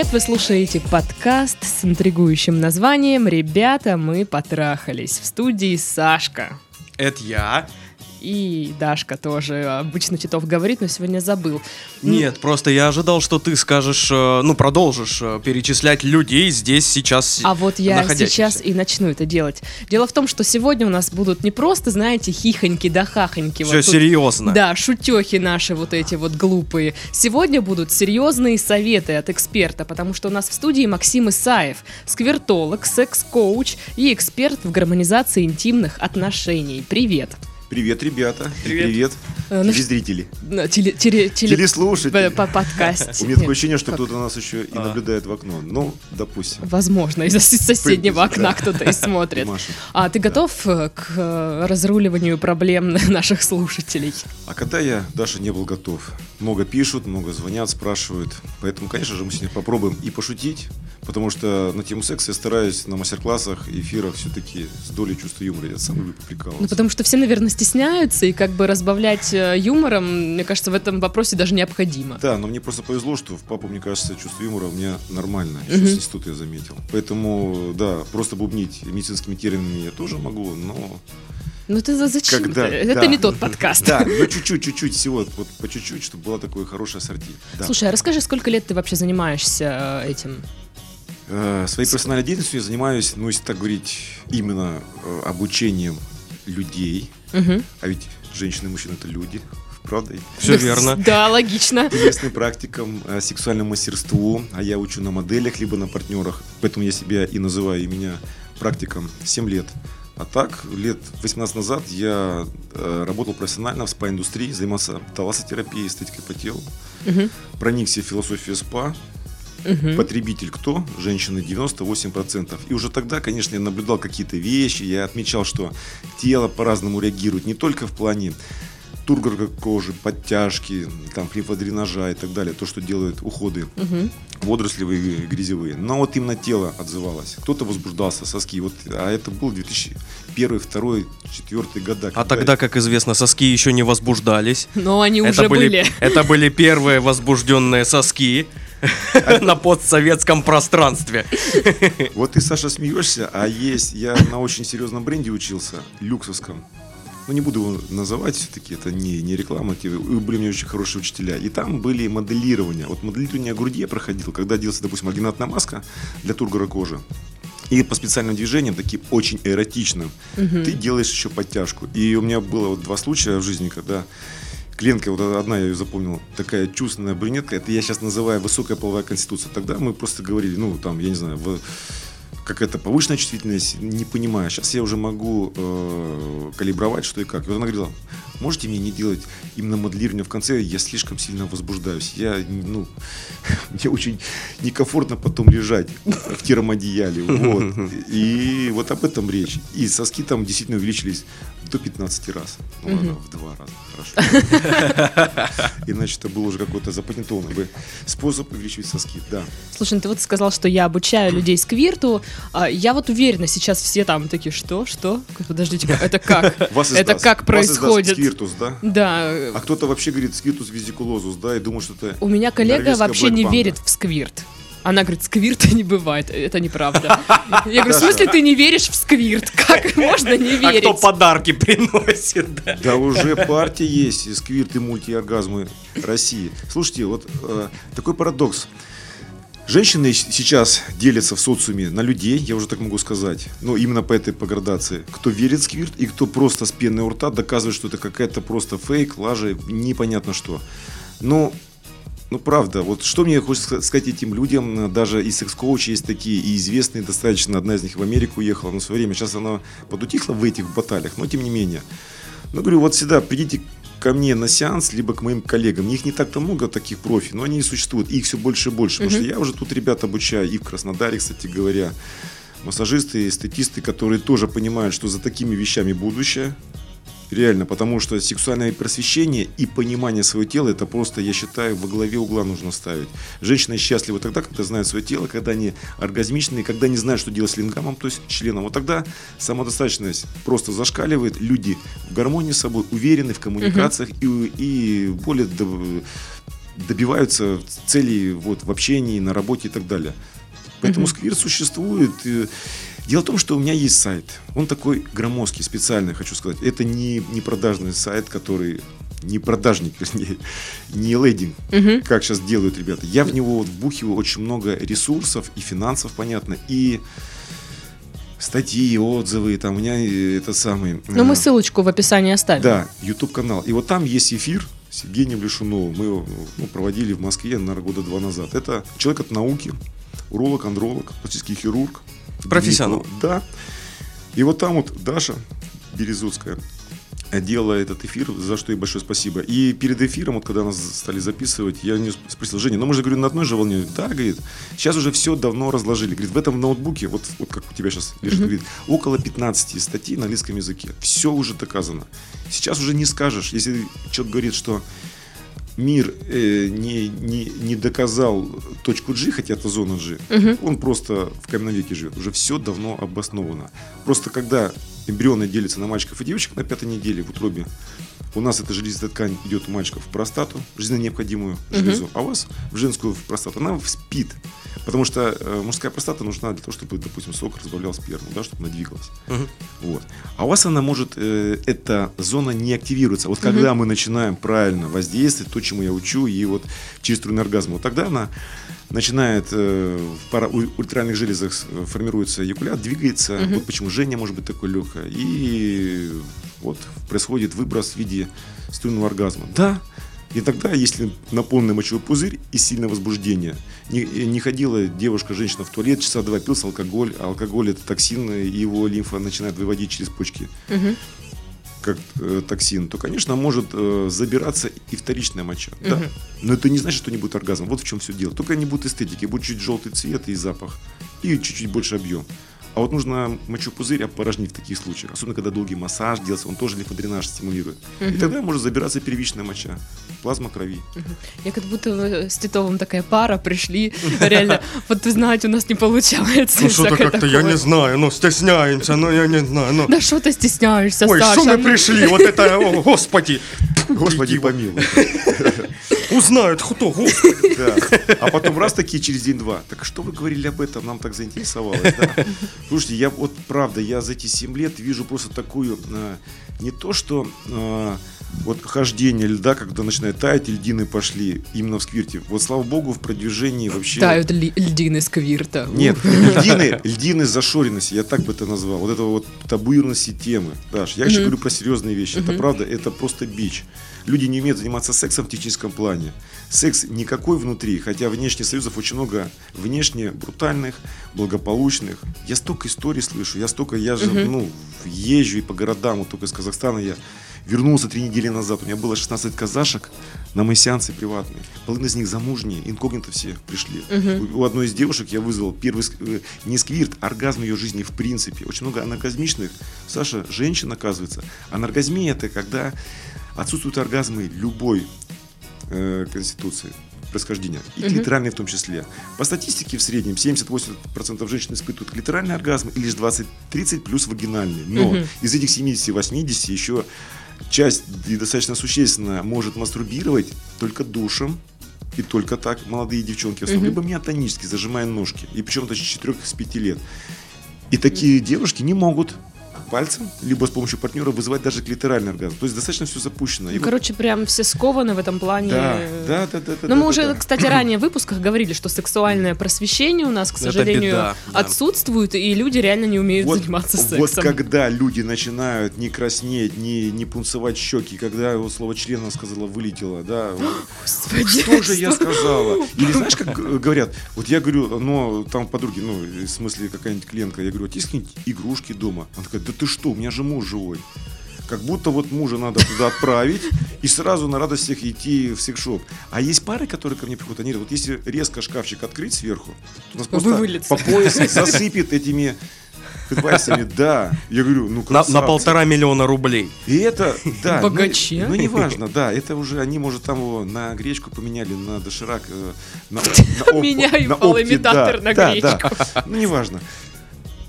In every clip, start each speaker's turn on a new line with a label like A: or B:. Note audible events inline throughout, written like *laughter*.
A: Привет! Вы слушаете подкаст с интригующим названием «Ребята, мы потрахались». В студии Сашка.
B: Это я.
A: И Дашка тоже обычно Титов говорит, но сегодня забыл.
B: Нет, просто я ожидал, что ты скажешь, э, ну, продолжишь э, перечислять людей здесь, сейчас
A: А вот я сейчас и начну это делать. Дело в том, что сегодня у нас будут не просто, знаете, хихоньки да хахоньки.
B: Все вот тут, серьезно.
A: Да, шутехи наши вот эти вот глупые. Сегодня будут серьезные советы от эксперта, потому что у нас в студии Максим Исаев, сквертолог, секс-коуч и эксперт в гармонизации интимных отношений. Привет!
C: Привет, ребята. Привет. Привет. Э, ну, Телезрители.
A: Теле, теле, теле,
C: Телеслушатели.
A: По подкасте.
C: У меня такое ощущение, что кто-то нас еще и а. наблюдает в окно. Ну, допустим.
A: Возможно, из соседнего окна кто-то и смотрит. А ты готов э, к э, разруливанию проблем *laughs* наших слушателей?
C: А когда я, Даша, не был готов? Много пишут, много звонят, спрашивают. Поэтому, конечно же, мы сегодня попробуем и пошутить, потому что на тему секса я стараюсь на мастер-классах, эфирах все-таки с долей чувства юмора. Я сам люблю прикалываться.
A: Ну, потому что все, наверное, стесняются, и как бы разбавлять э, юмором, мне кажется, в этом вопросе даже необходимо.
C: Да, но мне просто повезло, что в папу, мне кажется, чувство юмора у меня нормальное. Еще с института я заметил. Поэтому, да, просто бубнить медицинскими терминами я тоже могу, но
A: ну ты зачем? Когда, это да, не тот подкаст.
C: Да, *laughs* ну чуть-чуть, чуть-чуть всего, вот по чуть-чуть, чтобы было такое хорошее ассорти.
A: Да. Слушай, а расскажи, сколько лет ты вообще занимаешься э, этим?
C: Э, своей профессиональной деятельностью я занимаюсь, ну, если так говорить, именно э, обучением людей. Угу. А ведь женщины и мужчины это люди, правда?
B: Все верно. *laughs*
A: Да, логично.
C: Известным практикам э, сексуальному мастерству, а я учу на моделях, либо на партнерах. Поэтому я себя и называю, и меня практиком 7 лет. А так, лет 18 назад я э, работал профессионально в спа-индустрии, занимался талассотерапией, эстетикой по телу. Угу. Проникся в философию спа, Угу. Потребитель кто? Женщины 98%. И уже тогда, конечно, я наблюдал какие-то вещи, я отмечал, что тело по-разному реагирует, не только в плане тургора кожи, подтяжки, там, лимфодренажа и так далее, то, что делают уходы угу. водорослевые, грязевые. Но вот именно тело отзывалось. Кто-то возбуждался, соски. Вот, а это был 2001, 2002, 2004 года.
B: А тогда, как известно, соски еще не возбуждались.
A: Но они это уже были. были. *laughs*
B: Это были первые возбужденные соски. *laughs* на постсоветском пространстве. *laughs*
C: Вот ты, Саша, смеешься, а есть, я на очень серьезном бренде учился, люксовском. Ну, не буду его называть, все-таки это не, не реклама, и были у меня очень хорошие учителя. И там были моделирования. Вот моделирование груди я проходил, когда делался, допустим, альгинатная маска для тургора кожи. И по специальным движениям, таким очень эротичным, угу. ты делаешь еще подтяжку. И у меня было вот два случая в жизни, когда клиентка, вот одна я ее запомнил, такая чувственная брюнетка, это я сейчас называю высокая половая конституция. Тогда мы просто говорили, ну, там, я не знаю, в какая-то повышенная чувствительность, не понимаю. Сейчас я уже могу э, калибровать, что и как. И вот она говорила, можете мне не делать именно моделирование в конце, я слишком сильно возбуждаюсь. Я, ну, *laughs* мне очень некомфортно потом лежать *laughs* в термодеяле. Вот. *laughs* И вот об этом речь. И соски там действительно увеличились до 15 раз. Ну ладно, в два раза. Хорошо. *laughs* Иначе это был уже какой-то запатентованный способ увеличивать соски. Да.
A: Слушай, ну ты вот сказал, что я обучаю людей сквирту. А, я вот уверена, сейчас все там такие, что, что? Подождите, *laughs* это как? Это как происходит?
C: Сквиртус, да?
A: Да.
C: А кто-то вообще говорит сквиртус визикулозус, да, и думаю, что это
A: У меня коллега вообще не верит в сквирт. Она говорит, сквирта не бывает. Это неправда. *laughs* Я говорю, в смысле ты не веришь в сквирт? Как можно не верить?
B: А кто подарки *laughs* приносит?
C: Да, да уже партия есть, сквирт и мультиоргазмы России. Слушайте, вот э, такой парадокс. Женщины сейчас делятся в социуме на людей, я уже так могу сказать, но именно по этой поградации. Кто верит в сквирт и кто просто с пеной у рта доказывает, что это какая-то просто фейк, лажа, непонятно что. Но ну, правда, вот что мне хочется сказать этим людям, даже и секс-коучи есть такие, и известные достаточно, одна из них в Америку уехала, в свое время, сейчас она подутихла в этих баталиях, но тем не менее. Ну, говорю, вот всегда придите ко мне на сеанс, либо к моим коллегам. Их не так-то много таких профи, но они существуют, их все больше и больше, потому что я уже тут ребят обучаю, и в Краснодаре, кстати говоря, массажисты, эстетисты, которые тоже понимают, что за такими вещами будущее, Реально, потому что сексуальное просвещение и понимание своего тела, это просто, я считаю, во главе угла нужно ставить. Женщина счастлива тогда, когда знает свое тело, когда они оргазмичные, когда не знают, что делать с лингамом, то есть членом. Вот тогда самодостаточность просто зашкаливает, люди в гармонии с собой, уверены в коммуникациях угу. и, и более добиваются целей вот, в общении, на работе и так далее. Поэтому сквир существует. Дело в том, что у меня есть сайт. Он такой громоздкий, специальный, хочу сказать. Это не, не продажный сайт, который не продажник, вернее, не лейдинг, как сейчас делают ребята. Я в него вот вбухиваю очень много ресурсов и финансов, понятно, и статьи, отзывы, там у меня это самый...
A: Ну, мы
C: э,
A: ссылочку в описании оставим.
C: да, YouTube канал. И вот там есть эфир с Евгением Лешуновым. Мы его ну, проводили в Москве, наверное, года два назад. Это человек от науки, уролог, андролог, пластический хирург.
B: Профессионал.
C: Да. И вот там вот Даша Березутская делала этот эфир, за что ей большое спасибо. И перед эфиром, вот когда нас стали записывать, я не спросил, Женя, ну мы же, говорю, на одной же волне. Да, говорит, сейчас уже все давно разложили. Говорит, в этом ноутбуке, вот, вот как у тебя сейчас лежит, говорит, около 15 статей на английском языке. Все уже доказано. Сейчас уже не скажешь, если человек говорит, что мир э, не, не, не доказал точку G, хотя это зона G, он просто в каменном веке живет. Уже все давно обосновано. Просто когда эмбрионы делятся на мальчиков и девочек на пятой неделе в утробе, у нас эта железистая ткань идет у мальчиков в простату, жизненно необходимую железу, а у вас в женскую в простату. Она спит. Потому что э, мужская простата нужна для того, чтобы, допустим, сок разбавлял сперму, да, чтобы она двигалась. Вот. А у вас она может, э, эта зона не активируется. Вот когда мы начинаем правильно воздействовать, то, чему я учу, и вот через струны оргазма, вот тогда она начинает э, в пара у- ультральных железах э, формируется эякулят, двигается. Вот почему Женя может быть такой легкая. И вот происходит выброс в виде струнного оргазма. Да, и тогда, если наполненный мочевой пузырь и сильное возбуждение, не, не ходила девушка, женщина в туалет, часа два пился алкоголь, а алкоголь это токсин, и его лимфа начинает выводить через почки как э, токсин, то, конечно, может э, забираться и вторичная моча. Да. Но это не значит, что не будет оргазм. Вот в чем все дело. Только не будет эстетики, будет чуть желтый цвет и запах, и чуть-чуть больше объем. А вот нужно мочу-пузырь опорожнить в таких случаях. Особенно, когда долгий массаж делается, он тоже лимфодренаж стимулирует. И тогда может забираться первичная моча, плазма крови.
A: Я как будто с Титовым такая пара пришли. Реально, вот вы знаете, у нас не получается.
B: Ну что-то как-то, я
A: такое.
B: не знаю, ну стесняемся, ну я не знаю, ну...
A: Да что ты стесняешься,
B: Ой, что мы
A: Ну,
B: пришли, вот это, господи,
C: Господи, помилуй. *laughs*
B: узнают кто, господи.
C: Да. А потом раз такие через день-два. Так что вы говорили об этом? Нам так заинтересовалось. Да? Слушайте, я вот правда, я за эти 7 лет вижу просто такую, э, не то что э, вот хождение льда, когда начинает таять, льдины пошли именно в сквирте. Вот слава богу, в продвижении вообще...
A: Тают ли- льдины сквирта.
C: Нет, льдины, льдины зашоренности, я так бы это назвал. Вот это вот табуированности темы. Даш, я еще говорю про серьезные вещи. Это правда, это просто бич. Люди не умеют заниматься сексом в техническом плане. Секс никакой внутри, хотя внешне союзов очень много внешне брутальных, благополучных. Я столько историй слышу, я столько, я же, ну, езжу и по городам, вот только из Казахстана я вернулся три недели назад. У меня было 16 казашек на мои сеансы приватные. Половина из них замужние, инкогнито все пришли. У, у одной из девушек я вызвал первый, э, не сквирт, а оргазм ее жизни в принципе. Очень много анаргазмичных. Саша, женщин оказывается. Анаргазмия это когда отсутствуют оргазмы любой э, конституции происхождения, и клиторальные в том числе. По статистике в среднем 70-80% женщин испытывают клиторальный оргазм и лишь 20-30 плюс вагинальный. Но из этих 70-80 еще часть и достаточно существенно может мастурбировать только душем, и только так молодые девчонки, в основном, либо миотонически, зажимая ножки. И причем даже с 4 с 5 лет. И такие девушки не могут пальцем, либо с помощью партнера вызывать даже клиторальный оргазм. То есть достаточно все запущено. И
A: Ну,
C: вот-
A: короче, прям все скованы в этом плане.
C: да, да, да, да.
A: Но
C: да,
A: мы
C: да,
A: уже,
C: да.
A: кстати, ранее в выпусках говорили, что сексуальное просвещение у нас, к
B: Это
A: сожалению,
B: беда, да.
A: отсутствует, и люди реально не умеют
C: вот,
A: заниматься
C: вот
A: сексом.
C: когда люди начинают не краснеть, не, не пунцевать щеки, когда его слово члена сказала вылетело, да,
A: Господи,
C: что же я сказала? Или знаешь, как г- говорят, вот я говорю, ну, там подруги, ну, в смысле какая-нибудь клиентка, я говорю, вот есть какие-нибудь игрушки дома? Она такая, да ты что, у меня же муж живой. Как будто вот мужа надо туда отправить и сразу на радость всех идти в секшоп. А есть пары, которые ко мне приходят, они говорят, вот если резко шкафчик открыть сверху, то нас просто
A: Вывалится.
C: по пояс засыпет этими девайсами. Да. Я говорю, ну
B: На,
C: красавцы.
B: на полтора миллиона рублей.
C: И это, да. ну,
A: Богачи.
C: Ну, неважно, да. Это уже они, может, там его на гречку поменяли, на доширак. э, на, на *laughs* оп-
A: Меняю
C: на опти,
A: на
C: да,
A: гречку.
C: Да. Ну, неважно.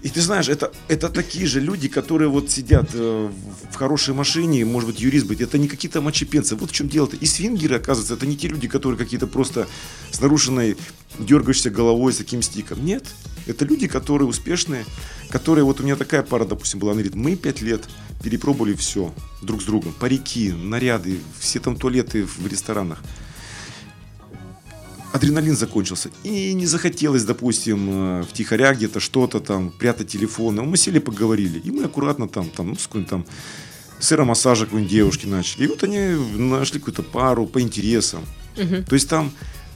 C: И ты знаешь, это, это такие же люди, которые вот сидят э, в хорошей машине, может быть, юрист быть, это не какие-то мочепенцы. Вот в чем дело-то. И свингеры, оказывается, это не те люди, которые какие-то просто с нарушенной, дергающейся головой, с таким стиком. Нет, это люди, которые успешные, которые, вот у меня такая пара, допустим, была, она говорит, мы пять лет перепробовали все друг с другом, парики, наряды, все там туалеты в ресторанах адреналин закончился. И не захотелось, допустим, э, втихаря где-то что-то там, прятать телефоны. Мы сели, поговорили. И мы аккуратно там, там, ну, с какой-нибудь там сыромассажа какой-нибудь девушки начали. И вот они нашли какую-то пару по интересам. Угу. То есть там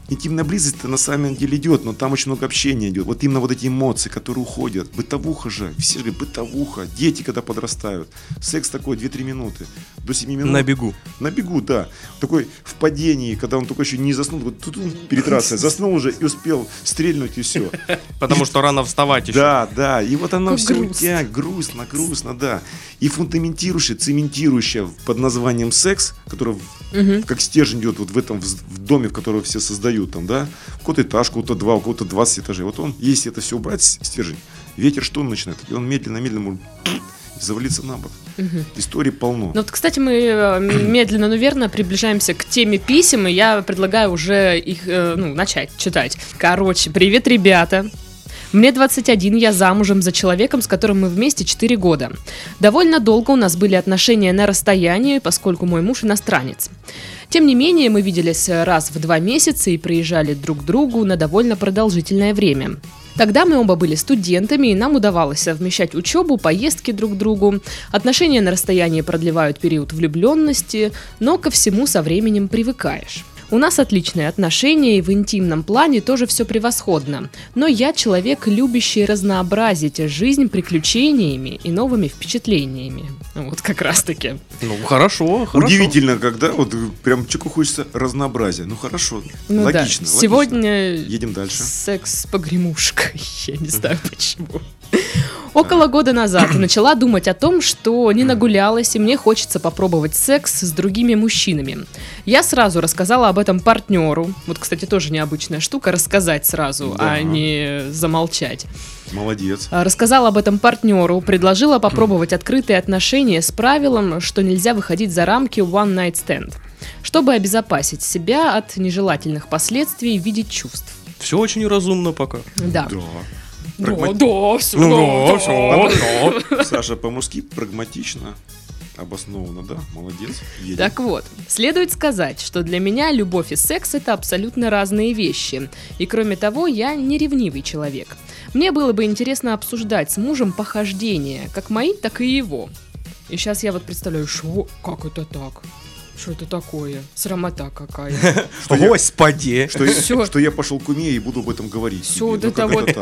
C: интимная близость на самом деле идет, но там очень много общения идет. Вот именно вот эти эмоции, которые уходят. Бытовуха же, все же бытовуха. Дети, когда подрастают. Секс такой 2-3 минуты. До 7 минут.
B: На бегу.
C: На бегу, да. Такой в падении, когда он только еще не заснул, вот тут перед трассой заснул уже и успел стрельнуть и все.
B: Потому что рано вставать еще.
C: Да, да. И вот оно все у тебя грустно, грустно, да. И фундаментирующее, цементирующее под названием секс, которое как стержень идет вот в этом в доме, в котором все создают дают там, да, у кого-то этаж, у кого-то два, у кого-то 20 этажей. Вот он, если это все убрать, стержень, ветер что он начинает? И он медленно-медленно может *clears throat* завалиться на бок. Угу. Историй полно.
A: Ну, вот, кстати, мы э, *clears throat* медленно, но верно приближаемся к теме писем, и я предлагаю уже их э, ну, начать читать. Короче, привет, ребята. Мне 21, я замужем за человеком, с которым мы вместе 4 года. Довольно долго у нас были отношения на расстоянии, поскольку мой муж иностранец. Тем не менее, мы виделись раз в два месяца и приезжали друг к другу на довольно продолжительное время. Тогда мы оба были студентами, и нам удавалось совмещать учебу, поездки друг к другу. Отношения на расстоянии продлевают период влюбленности, но ко всему со временем привыкаешь. У нас отличные отношения, и в интимном плане тоже все превосходно. Но я человек, любящий разнообразить жизнь приключениями и новыми впечатлениями. Вот как раз таки.
B: Ну, хорошо, хорошо.
C: Удивительно, когда вот прям человеку хочется разнообразия. Ну, хорошо, ну, логично. Да.
A: Сегодня
C: едем дальше.
A: Секс с погремушкой. *laughs* Я не знаю почему. Около года назад *clears throat* начала думать о том, что не нагулялась, и мне хочется попробовать секс с другими мужчинами. Я сразу рассказала об этом партнеру. Вот, кстати, тоже необычная штука, рассказать сразу, да. а не замолчать.
C: Молодец.
A: А, рассказала об этом партнеру, предложила попробовать *clears throat* открытые отношения с правилом, что нельзя выходить за рамки one night stand, чтобы обезопасить себя от нежелательных последствий в виде чувств.
B: Все очень разумно пока.
A: Да.
C: Да.
A: Прагма... Да, да, все.
B: Ну, да, все,
C: да. *laughs* Саша, по-мужски прагматично. Обоснованно, да? Молодец.
A: Едем. Так вот, следует сказать, что для меня любовь и секс это абсолютно разные вещи. И кроме того, я не ревнивый человек. Мне было бы интересно обсуждать с мужем похождения, как мои, так и его. И сейчас я вот представляю, что, как это так? Что это такое? Срамота какая. *laughs*
B: Господи!
C: Что, я, пошел к уме и буду об этом говорить.
A: Все вот это вот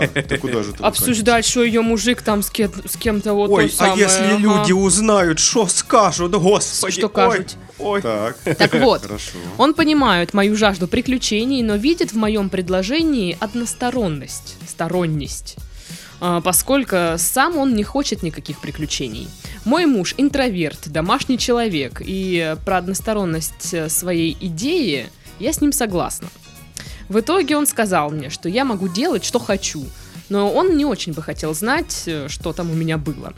C: куда же
A: обсуждать, что ее мужик там с, кем- с кем-то вот
B: Ой, а если люди узнают, что скажут, Господи!
A: Что скажут?
C: Ой. Так. *laughs*
A: так вот, Хорошо. он понимает мою жажду приключений, но видит в моем предложении односторонность, сторонность. А, поскольку сам он не хочет никаких приключений. Мой муж интроверт, домашний человек, и про односторонность э, своей идеи я с ним согласна. В итоге он сказал мне, что я могу делать, что хочу, но он не очень бы хотел знать, э, что там у меня было.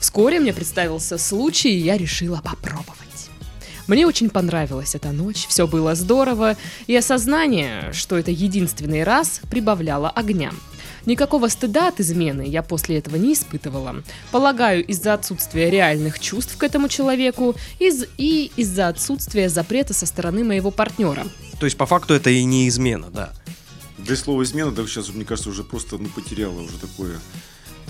A: Вскоре мне представился случай, и я решила попробовать. Мне очень понравилась эта ночь, все было здорово, и осознание, что это единственный раз, прибавляло огня. Никакого стыда от измены я после этого не испытывала. Полагаю, из-за отсутствия реальных чувств к этому человеку из и из-за отсутствия запрета со стороны моего партнера.
B: То есть, по факту, это и не измена, да?
C: Да и слово измена, да, сейчас, мне кажется, уже просто ну, потеряло уже такое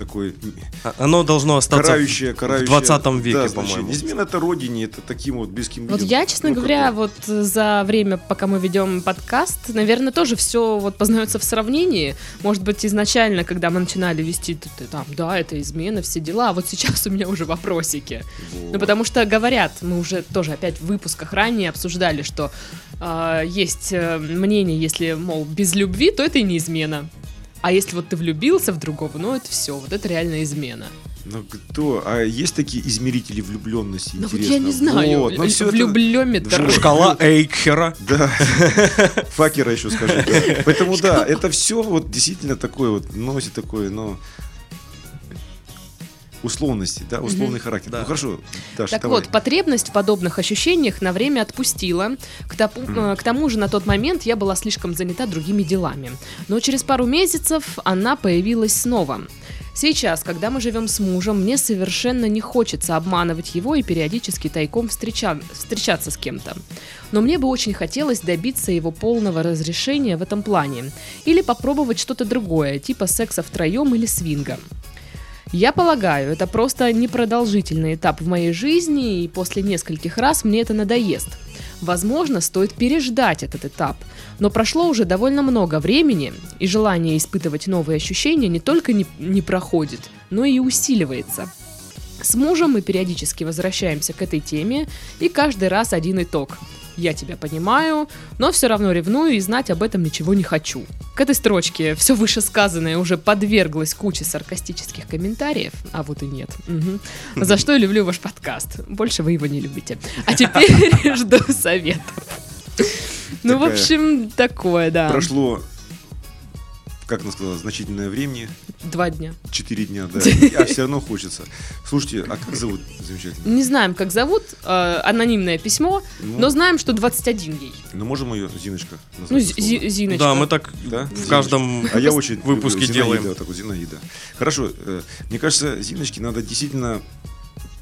C: такой...
B: А, оно должно остаться карающее, карающее, в 20 веке, да, по-моему.
C: Измена это родине, это таким вот близким
A: людям. Вот я, честно ну, говоря, вот за время, пока мы ведем подкаст, наверное, тоже все вот познается в сравнении. Может быть, изначально, когда мы начинали вести, там, да, это измена, все дела, а вот сейчас *laughs* у меня уже вопросики. Вот. Ну, потому что говорят, мы уже тоже опять в выпусках ранее обсуждали, что э, есть мнение, если, мол, без любви, то это и не измена. А если вот ты влюбился в другого, ну это все, вот это реальная измена.
C: Ну кто? А есть такие измерители влюбленности?
A: Ну вот я не знаю. Вот. Ну, Влюблеметр.
B: Это... Шкала Эйкхера.
C: Да. *laughs* Факера еще скажи. Да. Поэтому да, это все вот действительно такое вот носит такое, но условности, да, условный характер.
B: Да.
C: Ну хорошо, Даша,
A: Так
C: давай.
A: вот, потребность в подобных ощущениях на время отпустила. К, топу- э, к тому же на тот момент я была слишком занята другими делами. Но через пару месяцев она появилась снова. Сейчас, когда мы живем с мужем, мне совершенно не хочется обманывать его и периодически тайком встреча- встречаться с кем-то. Но мне бы очень хотелось добиться его полного разрешения в этом плане. Или попробовать что-то другое, типа секса втроем или свинга. Я полагаю, это просто непродолжительный этап в моей жизни, и после нескольких раз мне это надоест. Возможно, стоит переждать этот этап, но прошло уже довольно много времени, и желание испытывать новые ощущения не только не, не проходит, но и усиливается. С мужем мы периодически возвращаемся к этой теме, и каждый раз один итог. Я тебя понимаю, но все равно ревную и знать об этом ничего не хочу. К этой строчке все вышесказанное уже подверглось куче саркастических комментариев, а вот и нет. Мгм. За что я люблю ваш подкаст. Больше вы его не любите. А теперь *laughs* жду советов. Ну, в общем, такое, да.
C: Прошло, как она сказала, значительное времени,
A: Два дня.
C: 4 дня, да, *laughs* а все равно хочется. Слушайте, а как зовут замечательно?
A: Не знаем, как зовут, э, анонимное письмо,
C: Ну.
A: но знаем, что 21 ей.
C: Ну, можем ее Зиночка назвать?
A: Ну, Зи- Зиночка.
B: Да, мы так
C: Да?
B: в каждом
C: А я очень *laughs*
B: выпуске
C: люблю
B: делаем.
C: Зинаида, вот так вот, Зинаида. Хорошо, э, мне кажется, Зиночке надо действительно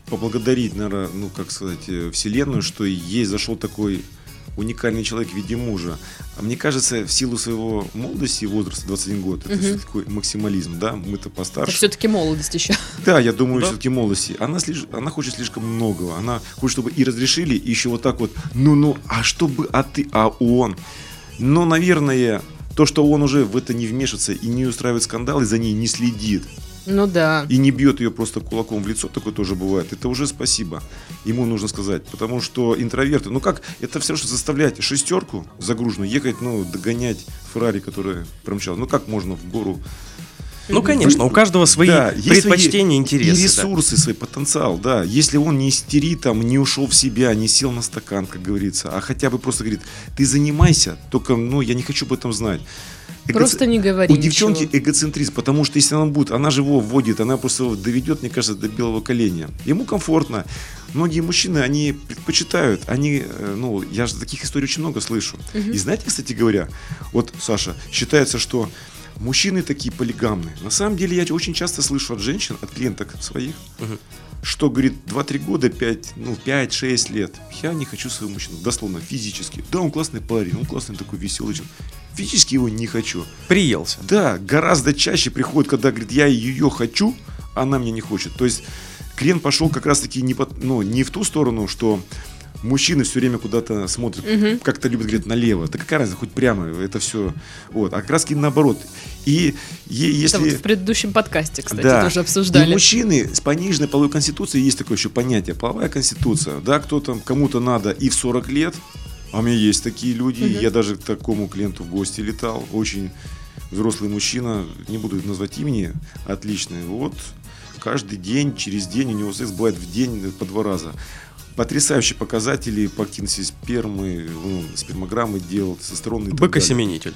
C: поблагодарить, наверное, ну, как сказать, э, Вселенную, что ей зашел такой уникальный человек в виде мужа. А мне кажется, в силу своего молодости и возраста, 21 год, это
A: Мгм.
C: все такой максимализм, да, мы-то
A: Это
C: постарше.
A: все-таки молодость еще.
C: Да, я думаю,
B: Да.
C: все-таки молодости. Она, слиш- она хочет слишком многого. Она хочет, чтобы и разрешили, и еще вот так вот, ну-ну, а чтобы, а ты, а он. Но, наверное, то, что он уже в это не вмешивается и не устраивает скандал, и за ней не следит,
A: Ну да.
C: и не бьет ее просто кулаком в лицо, такое тоже бывает, это уже спасибо. Ему нужно сказать. Потому что интроверты, ну как, это все, что заставлять шестерку загруженную ехать, ну, догонять Феррари, которая промчалась. Ну как можно в гору
B: Ну, конечно, у каждого свои
C: да,
B: предпочтения,
C: свои
B: интересы.
C: И
B: да.
C: ресурсы, свой потенциал, да. Если он не истерит, там, не ушел в себя, не сел на стакан, как говорится, а хотя бы просто говорит, ты занимайся, только, ну, я не хочу об этом знать. Эго-
A: Просто не говори
C: У девчонки
A: ничего.
C: эгоцентризм, потому что если она будет, она же его вводит, она просто его доведет, мне кажется, до белого коленя. Ему комфортно. Многие мужчины, они предпочитают, они, э, ну, я же таких историй очень много слышу. И знаете, кстати говоря, вот, Саша, считается, что мужчины такие полигамные. На самом деле, я очень часто слышу от женщин, от клиенток своих,
B: Мгм.
C: что, говорит, 2-3 года, 5, ну, 5-6 лет, я не хочу своего мужчину, дословно, физически. Да, он классный парень, он классный такой веселый. Физически его не хочу.
B: Приелся.
C: Да, гораздо чаще приходит, когда говорит, я ее хочу, а она меня не хочет. То есть клиент пошел как раз-таки не, по- ну, не в ту сторону, что мужчины все время куда-то смотрят,
A: Мгм.
C: как-то любят говорить налево. Да какая разница, хоть прямо, это все. Вот. А раз наоборот. И е- если...
A: Это вот в предыдущем подкасте, кстати,
C: Да.
A: тоже
C: И
A: обсуждали.
C: мужчины с пониженной половой конституцией есть такое еще понятие. Половая конституция. Да, кто там, кому-то надо и в 40 лет, а у меня есть такие люди.
A: Мгм.
C: Я даже к такому клиенту в гости летал. Очень взрослый мужчина, не буду назвать имени, отличный. Вот каждый день, через день у него секс бывает в день по два раза. Потрясающие показатели по спермы, ну, спермограммы делал, тестостерон и.
B: Быкосеменитель.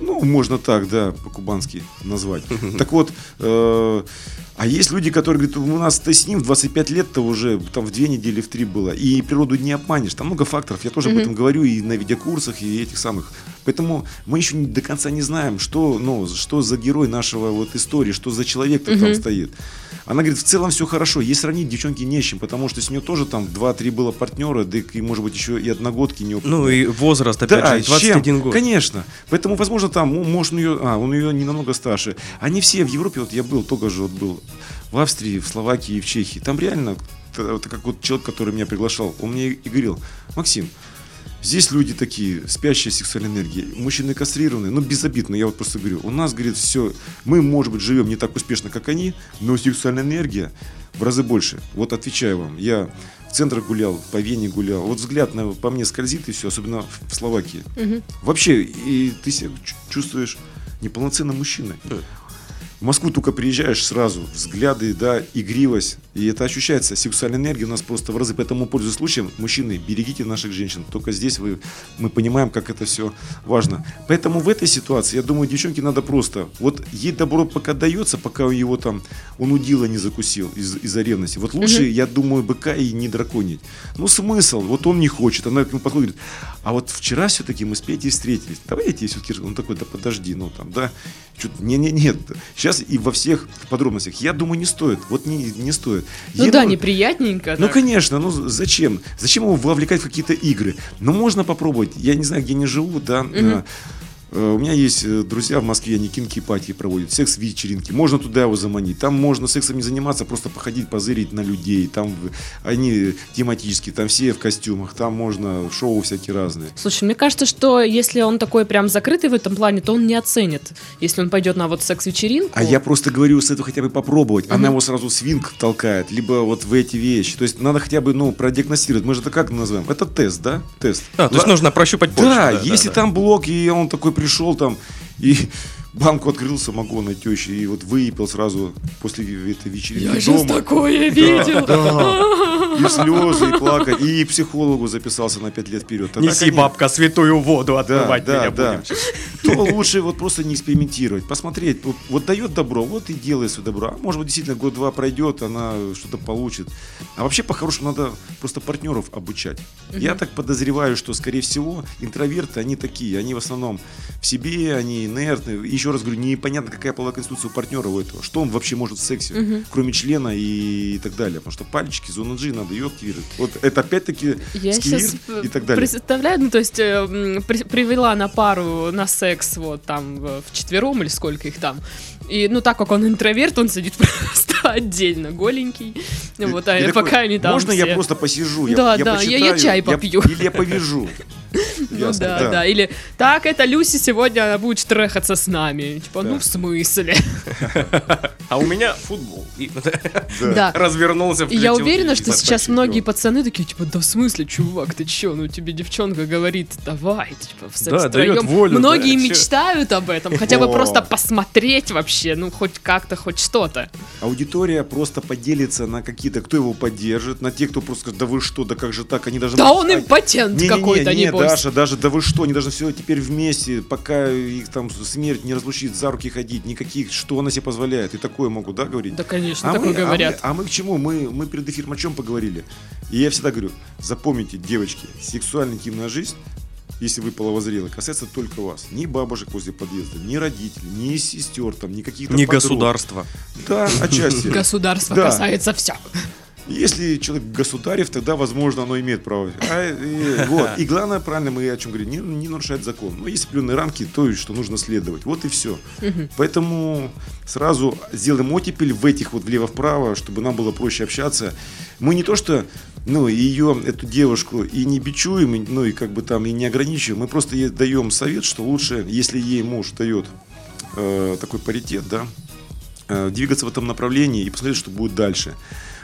C: Ну, можно так, да, по-кубански назвать. Так вот, э, а есть люди, которые говорят, у нас ты с ним в 25 лет-то уже там в две недели, в три было, и природу не обманешь. Там много факторов, я тоже об этом говорю и на видеокурсах, и этих самых. Поэтому мы еще не- до конца не знаем, что, ну, что за герой нашего вот истории, что за человек там
A: Мгм.
C: стоит. Она говорит, в целом все хорошо, ей сравнить девчонки не с чем, потому что с нее тоже там 2-3 было партнера, да и, может быть, еще и одногодки не
B: Ну и возраст, опять же,
C: с
B: 21
C: чем?
B: год.
C: Конечно. Поэтому, возможно, там, ну, может, он ее, а, он ее не намного старше. Они все в Европе, вот я был, только же вот был в Австрии, в Словакии в Чехии. Там реально, это как вот человек, который меня приглашал, он мне и говорил, Максим, Здесь люди такие, спящие сексуальной энергией. Мужчины кастрированные, ну, безобидно, я вот просто говорю. У нас, говорит, все, мы, может быть, живем не так успешно, как они, но сексуальная энергия в разы больше. Вот отвечаю вам, я в центрах гулял, по Вене гулял. Вот взгляд на, по мне скользит и все, особенно в- в Словакии.
A: Мгм.
C: Вообще, и ты себя чу- чувствуешь неполноценным мужчиной.
B: Да.
C: В Москву только приезжаешь сразу, взгляды, да, игривость, и это ощущается. Сексуальная энергия у нас просто в разы. Поэтому, пользуясь случаем, мужчины, берегите наших женщин. Только здесь вы, мы понимаем, как это все важно. Поэтому в этой ситуации, я думаю, девчонке надо просто, вот ей добро пока дается, пока его там, он удила не закусил из- из-за ревности. Вот лучше, я думаю, быка и не драконить. Ну, смысл, вот он не хочет, она к нему подходит, говорит, а вот вчера все-таки мы с Петей встретились. Давай я тебе все-таки, он такой, да подожди, ну там, да, что-то, не, не, нет. Сейчас и во всех подробностях, я думаю, не стоит, вот не, не стоит.
A: Ну
C: Ей
A: да,
C: ну-
A: неприятненько.
C: ну,
A: так.
C: конечно, ну зачем? Зачем его вовлекать в какие-то игры? Ну, можно попробовать. Я не знаю, где они живут, да. э, У меня есть э, друзья в Москве, они кинки-пати проводят, секс-вечеринки. Можно туда его заманить. Там можно сексом не заниматься, просто походить, позырить на людей. Там они тематические, там все в костюмах. Там можно шоу всякие разные.
A: Слушай, мне кажется, что если он такой прям закрытый в этом плане, то он не оценит. Если он пойдет на вот секс-вечеринку.
C: А я просто говорю с этого хотя бы попробовать. Она его сразу свинг толкает, либо вот в эти вещи. То есть надо хотя бы, ну, продиагностировать. Мы же это как называем? Это тест, да? Тест.
B: А, то есть нужно прощупать почву.
C: Да, если там блок, и он такой пришел там, и *laughs* банку открыл самогона тещи, и вот выпил сразу после этой вечеринки
A: Я сейчас
C: дома.
A: такое видел.
C: Да, и слезы, и плакать, и психологу записался на 5 лет вперед. Тогда,
B: Неси,
C: конечно,
B: бабка, святую воду
C: да,
B: отмывать
C: да,
B: меня
C: да.
B: будем.
C: То лучше вот просто не экспериментировать, посмотреть. Вот, вот дает добро, вот и делай свое добро. А может быть, действительно, год-два пройдет, она что-то получит. А вообще, по-хорошему, надо просто партнеров обучать. Я так подозреваю, что, скорее всего, интроверты, они такие. Они в основном в себе, они инертны. Еще раз говорю, непонятно, какая половая конституция у партнера у этого. Что он вообще может в сексе, кроме члена и так далее. Потому что пальчики, зона G надо ее активировать. Вот это опять-таки
A: Я сейчас
C: и так далее.
A: представляю, ну то есть э, при- привела на пару на секс вот там в четвером или сколько их там. И ну так как он интроверт, он сидит *laughs* просто отдельно, голенький. Вот, а
C: И такой,
A: пока они там
C: Можно
A: все.
C: я просто посижу? Я,
A: Да,
C: я
A: да, я- я чай попью.
C: или я повяжу.
A: Ну да, да, Или так, это Люси сегодня она будет трахаться с нами. Типа, ну в смысле? *laughs*
B: А у меня футбол.
A: Да. *laughs*
B: Развернулся,
A: И я уверена, что сейчас многие пацаны такие, типа, да в смысле, чувак, ты чё? Ну тебе девчонка говорит, давай, типа, в секс
B: Да,
A: втроём».
B: даёт волю,
A: Многие мечтают об этом, хотя бы просто посмотреть вообще, ну хоть как-то, хоть что-то.
C: Аудитория просто поделится на какие-то, кто его поддержит, на тех, кто просто скажет, да вы что, да как же так, они даже...
A: Да он импотент какой-то,
C: не,
A: небось.
C: Даша, даже, да вы что, они должны все теперь вместе, пока их там смерть не разлучит, за руки ходить, никаких, что она себе позволяет, и такое могут, да, говорить?
A: Да, конечно,
C: А
A: такое
C: мы, а
A: говорят.
C: мы- А мы, к чему? Мы, мы перед эфиром о чем поговорили? И я всегда говорю, запомните, девочки, сексуальная интимная жизнь, если вы половозрелы, касается только вас. Ни бабушек возле подъезда, ни родителей, ни сестер, там, ни каких-то
B: Не
C: подруг.
B: государство.
C: Да, отчасти. *laughs*
A: Государство
C: Да.
A: касается все.
C: Если человек государев, тогда, возможно, оно имеет право. А, и, *laughs* вот. и главное, правильно мы о чем говорим, не, не нарушать закон. Но есть определенные рамки, то, что нужно следовать. Вот и все. Поэтому сразу сделаем оттепель в этих вот влево-вправо, чтобы нам было проще общаться. Мы не то что ну, ее, эту девушку, и не бичуем, ну, и как бы там и не ограничиваем, мы просто ей даем совет, что лучше, если ей муж дает э, такой паритет, да, э, двигаться в этом направлении и посмотреть, что будет дальше.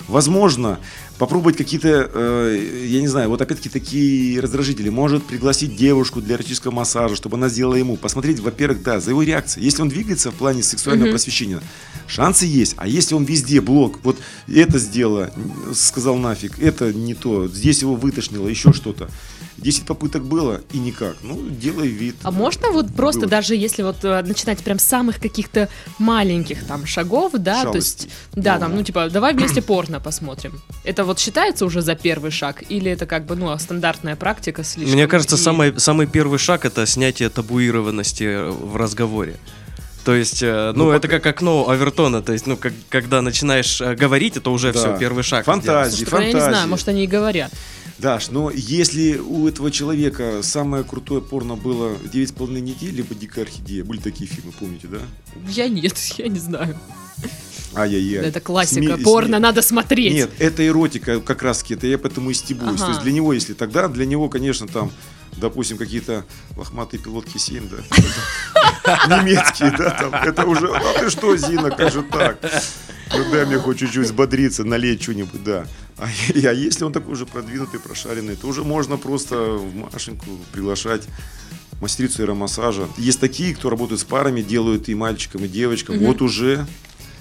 C: Возможно, попробовать какие-то, э, я не знаю, вот опять-таки такие раздражители. Может пригласить девушку для эротического массажа, чтобы она сделала ему. Посмотреть, во-первых, да, за его реакцией. Если он двигается в плане сексуального просвещения, шансы есть. А если он везде блок, вот это сделала, сказал нафиг, это не то, здесь его вытошнило, еще что-то. 10 попыток было и никак. Ну, делай вид.
A: А можно вот просто
C: Было.
A: даже если вот э, начинать прям с самых каких-то маленьких там шагов, да, то есть, да,
C: Ну,
A: там,
C: да.
A: ну типа, давай вместе порно посмотрим. Это вот считается уже за первый шаг или это как бы, ну, стандартная практика слишком?
B: Мне кажется,
A: и-
B: самый, самый первый шаг это снятие табуированности э, в разговоре. То есть, э, ну,
C: Ну,
B: это как окно Авертона, то есть, ну, как- когда начинаешь говорить, это уже
C: Да.
B: все, первый шаг.
C: Фантазия.
A: Слушай, ну, я не
C: фантазии.
A: знаю, может они и говорят.
C: Даш, но если у этого человека самое крутое порно было «Девять с половиной недель» либо «Дикая орхидея», были такие фильмы, помните, да?
A: Я нет, *laughs* я не знаю.
C: Ай-яй-яй.
A: Это классика.
C: Сме-
A: Порно
C: сме-
A: надо смотреть.
C: Нет, это эротика как раз таки, это я поэтому и стебусь.
A: Ага.
C: То есть для него, если тогда, для него, конечно, там, допустим, какие-то лохматые пилотки 7, да, *laughs* немецкие, да, там, это уже, а ты что, Зина, как же так? Ну дай мне хоть чуть-чуть взбодриться, налить что-нибудь, да. А, а если он такой уже продвинутый, прошаренный, то уже можно просто в Машеньку приглашать мастерицу аэромассажа. Есть такие, кто работают с парами, делают и мальчикам, и девочкам.
A: Мгм.
C: Вот уже